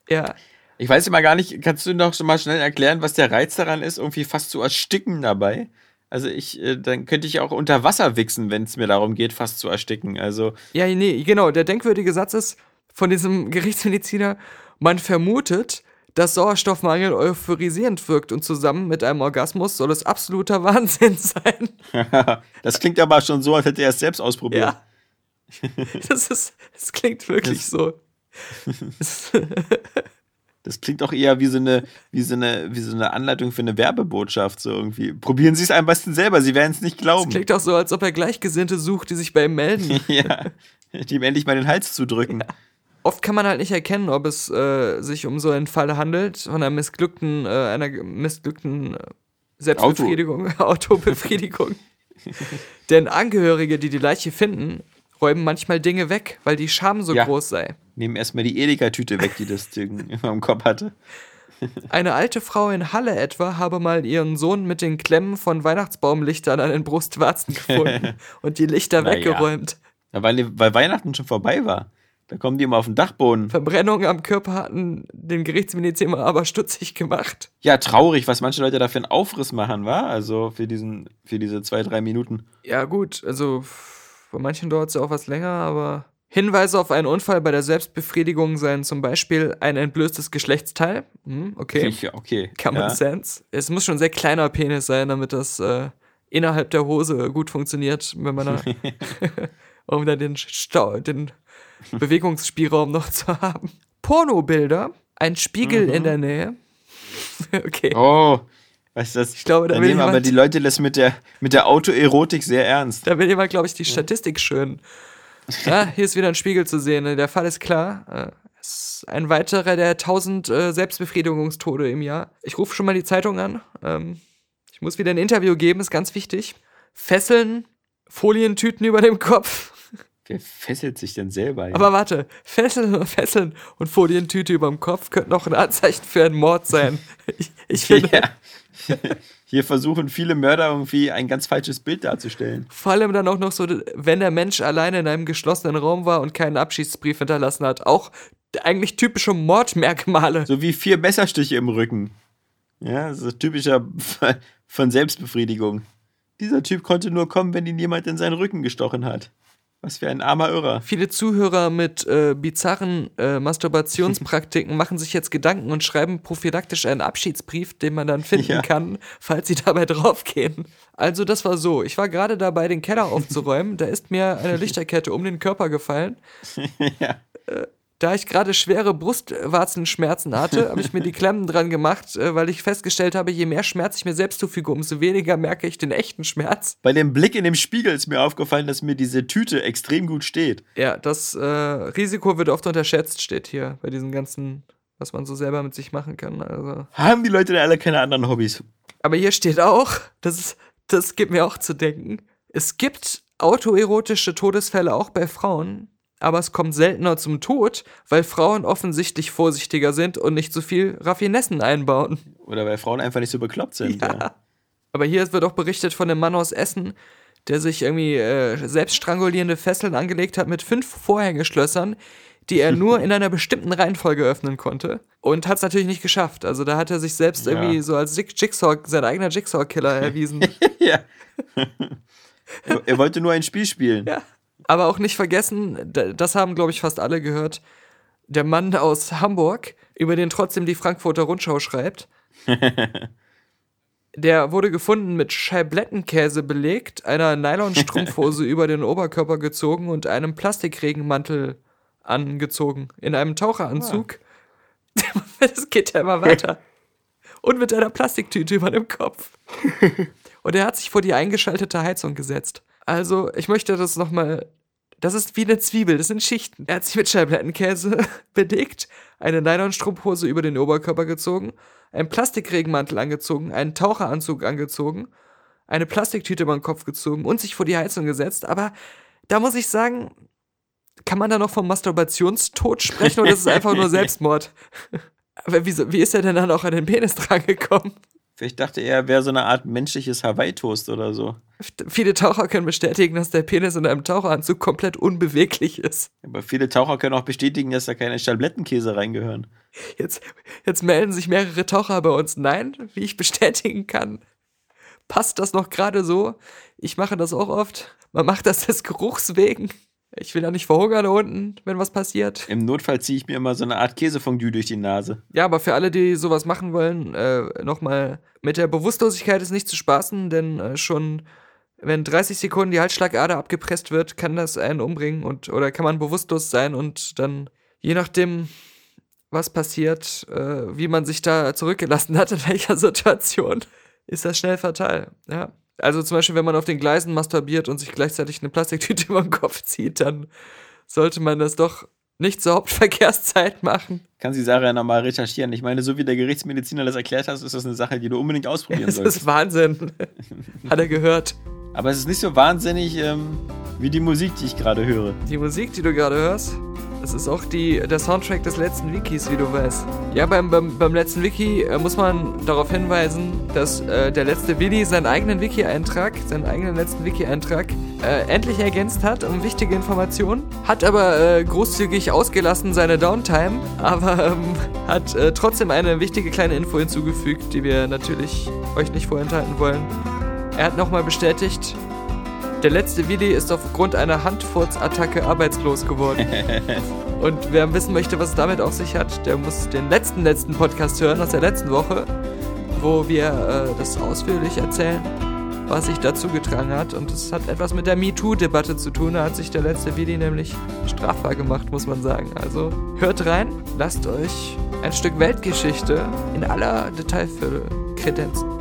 Ja. Ich weiß immer gar nicht, kannst du noch mal schnell erklären, was der Reiz daran ist, irgendwie fast zu ersticken dabei? Also ich, äh, dann könnte ich auch unter Wasser wichsen, wenn es mir darum geht, fast zu ersticken. Also. Ja, nee, genau. Der denkwürdige Satz ist von diesem Gerichtsmediziner, man vermutet, dass Sauerstoffmangel euphorisierend wirkt und zusammen mit einem Orgasmus soll es absoluter Wahnsinn sein. das klingt aber schon so, als hätte er es selbst ausprobiert. Ja. Das, ist, das klingt wirklich das, so. Das klingt auch eher wie so eine, wie so eine, wie so eine Anleitung für eine Werbebotschaft, so irgendwie. Probieren Sie es am besten selber, Sie werden es nicht Das glauben. klingt auch so, als ob er Gleichgesinnte sucht, die sich bei ihm melden. ja, die ihm endlich mal den Hals zudrücken. Oft kann man halt nicht erkennen, ob es äh, sich um so einen Fall handelt, von einer missglückten, äh, einer missglückten äh, Selbstbefriedigung, Autobefriedigung. Denn Angehörige, die die Leiche finden, räumen manchmal Dinge weg, weil die Scham so Ja. groß sei. Nehmen erstmal die Edeka-Tüte weg, die das Ding immer im Kopf hatte. Eine alte Frau in Halle etwa habe mal ihren Sohn mit den Klemmen von Weihnachtsbaumlichtern an den Brustwarzen gefunden und die Lichter Na weggeräumt. Ja, weil, weil Weihnachten schon vorbei war. Da kommen die immer auf den Dachboden. Verbrennungen am Körper hatten den Gerichtsmediziner aber stutzig gemacht. Ja, traurig, was manche Leute da für einen Aufriss machen, war. Also für, diesen, für diese zwei, drei Minuten. Ja, gut, also bei manchen dauert es ja auch was länger, aber. Hinweise auf einen Unfall bei der Selbstbefriedigung seien zum Beispiel ein entblößtes Geschlechtsteil. Hm, okay. Okay. Common ja. Sense. Es muss schon ein sehr kleiner Penis sein, damit das äh, innerhalb der Hose gut funktioniert, wenn man da, um dann den, Stau, den Bewegungsspielraum noch zu haben. Pornobilder, ein Spiegel in der Nähe. okay. Oh, weißt du das? Ich glaube, da will nehmen aber jemand- die Leute das mit der, mit der Autoerotik sehr ernst. Da will jemand, glaube ich, die Statistik schön. Ja, hier ist wieder ein Spiegel zu sehen. ne? Der Fall ist klar. Äh, ein weiterer der 1000 äh, Selbstbefriedigungstode im Jahr. Ich rufe schon mal die Zeitung an. Ähm, ich muss wieder ein Interview geben, ist ganz wichtig. Fesseln, Folientüten über dem Kopf. Wer fesselt sich denn selber? hin? Aber warte, Fesseln, Fesseln und Folientüte über dem Kopf könnten auch ein Anzeichen für einen Mord sein. Ich, ich finde, ja. Hier versuchen viele Mörder irgendwie ein ganz falsches Bild darzustellen. Vor allem dann auch noch so, wenn der Mensch alleine in einem geschlossenen Raum war und keinen Abschiedsbrief hinterlassen hat. Auch eigentlich typische Mordmerkmale. So wie vier Messerstiche im Rücken. Ja, so typischer von Selbstbefriedigung. Dieser Typ konnte nur kommen, wenn ihn jemand in seinen Rücken gestochen hat. Was für ein armer Irrer. Viele Zuhörer mit äh, bizarren äh, Masturbationspraktiken machen sich jetzt Gedanken und schreiben prophylaktisch einen Abschiedsbrief, den man dann finden Ja. kann, falls sie dabei draufgehen. Also das war so. Ich war gerade dabei, den Keller aufzuräumen. Da ist mir eine Lichterkette um den Körper gefallen. ja. Da ich gerade schwere Brustwarzenschmerzen hatte, habe ich mir die Klemmen dran gemacht, äh, weil ich festgestellt habe, je mehr Schmerz ich mir selbst zufüge, umso weniger merke ich den echten Schmerz. Bei dem Blick in dem Spiegel ist mir aufgefallen, dass mir diese Tüte extrem gut steht. Ja, das äh, Risiko wird oft unterschätzt, steht hier bei diesen ganzen, was man so selber mit sich machen kann. Also. Haben die Leute da alle keine anderen Hobbys? Aber hier steht auch, das, ist, das gibt mir auch zu denken, es gibt autoerotische Todesfälle auch bei Frauen, aber es kommt seltener zum Tod, weil Frauen offensichtlich vorsichtiger sind und nicht so viel Raffinessen einbauen. Oder weil Frauen einfach nicht so bekloppt sind. Ja. Ja. Aber hier wird auch berichtet von einem Mann aus Essen, der sich irgendwie äh, selbst strangulierende Fesseln angelegt hat mit fünf Vorhängeschlössern, die er nur in einer bestimmten Reihenfolge öffnen konnte. Und hat es natürlich nicht geschafft. Also da hat er sich selbst Ja. irgendwie so als Jig- Jigsaw, sein eigener Jigsaw-Killer erwiesen. ja. er, er wollte nur ein Spiel spielen. ja. Aber auch nicht vergessen, das haben, glaube ich, fast alle gehört, der Mann aus Hamburg, über den trotzdem die Frankfurter Rundschau schreibt. Der wurde gefunden mit Scheiblettenkäse belegt, einer Nylonstrumpfhose über den Oberkörper gezogen und einem Plastikregenmantel angezogen. In einem Taucheranzug. Das geht ja immer weiter. Und mit einer Plastiktüte über dem Kopf. Und er hat sich vor die eingeschaltete Heizung gesetzt. Also, ich möchte das nochmal. Das ist wie eine Zwiebel, das sind Schichten. Er hat sich mit Scheiblettenkäse bedeckt, eine Nylonstrumpfhose über den Oberkörper gezogen, einen Plastikregenmantel angezogen, einen Taucheranzug angezogen, eine Plastiktüte über den Kopf gezogen und sich vor die Heizung gesetzt. Aber da muss ich sagen, kann man da noch vom Masturbationstod sprechen oder ist es einfach nur Selbstmord? Aber wieso, wie ist er denn dann auch an den Penis drangekommen? Vielleicht dachte er, er wäre so eine Art menschliches Hawaii-Toast oder so. Viele Taucher können bestätigen, dass der Penis in einem Taucheranzug komplett unbeweglich ist. Aber viele Taucher können auch bestätigen, dass da keine Schablettenkäse reingehören. Jetzt, jetzt melden sich mehrere Taucher bei uns. Nein, wie ich bestätigen kann, passt das noch gerade so. Ich mache das auch oft. Man macht das des Geruchs wegen. Ich will ja nicht verhungern da unten, wenn was passiert. Im Notfall ziehe ich mir immer so eine Art Käsefondue durch die Nase. Ja, aber für alle, die sowas machen wollen, äh, nochmal, mit der Bewusstlosigkeit ist nicht zu spaßen, denn äh, schon wenn 30 Sekunden die Halsschlagader abgepresst wird, kann das einen umbringen und oder kann man bewusstlos sein und dann je nachdem, was passiert, äh, wie man sich da zurückgelassen hat, in welcher Situation, ist das schnell fatal. Ja. Also zum Beispiel, wenn man auf den Gleisen masturbiert und sich gleichzeitig eine Plastiktüte über den Kopf zieht, dann sollte man das doch nicht zur Hauptverkehrszeit machen. Kann sie Sarah ja nochmal recherchieren. Ich meine, so wie der Gerichtsmediziner das erklärt hat, ist das eine Sache, die du unbedingt ausprobieren Das solltest. ist Wahnsinn. Hat er gehört. Aber es ist nicht so wahnsinnig ähm, wie die Musik, die ich gerade höre. Die Musik, die du gerade hörst, das ist auch die, der Soundtrack des letzten Wikis, wie du weißt. Ja, beim, beim, beim letzten Wiki äh, muss man darauf hinweisen, dass äh, der letzte Willi seinen eigenen Wiki-Eintrag, seinen eigenen letzten Wiki-Eintrag äh, endlich ergänzt hat um wichtige Informationen. Hat aber äh, großzügig ausgelassen seine Downtime, aber ähm, hat äh, trotzdem eine wichtige kleine Info hinzugefügt, die wir natürlich euch nicht vorenthalten wollen. Er hat nochmal bestätigt, der letzte Willi ist aufgrund einer Handfurzattacke arbeitslos geworden. Und wer wissen möchte, was es damit auf sich hat, der muss den letzten, letzten Podcast hören aus der letzten Woche, wo wir äh, das ausführlich erzählen, was sich dazu getragen hat. Und es hat etwas mit der MeToo-Debatte zu tun. Da hat sich der letzte Willi nämlich strafbar gemacht, muss man sagen. Also hört rein, lasst euch ein Stück Weltgeschichte in aller Detailfülle kredenzen.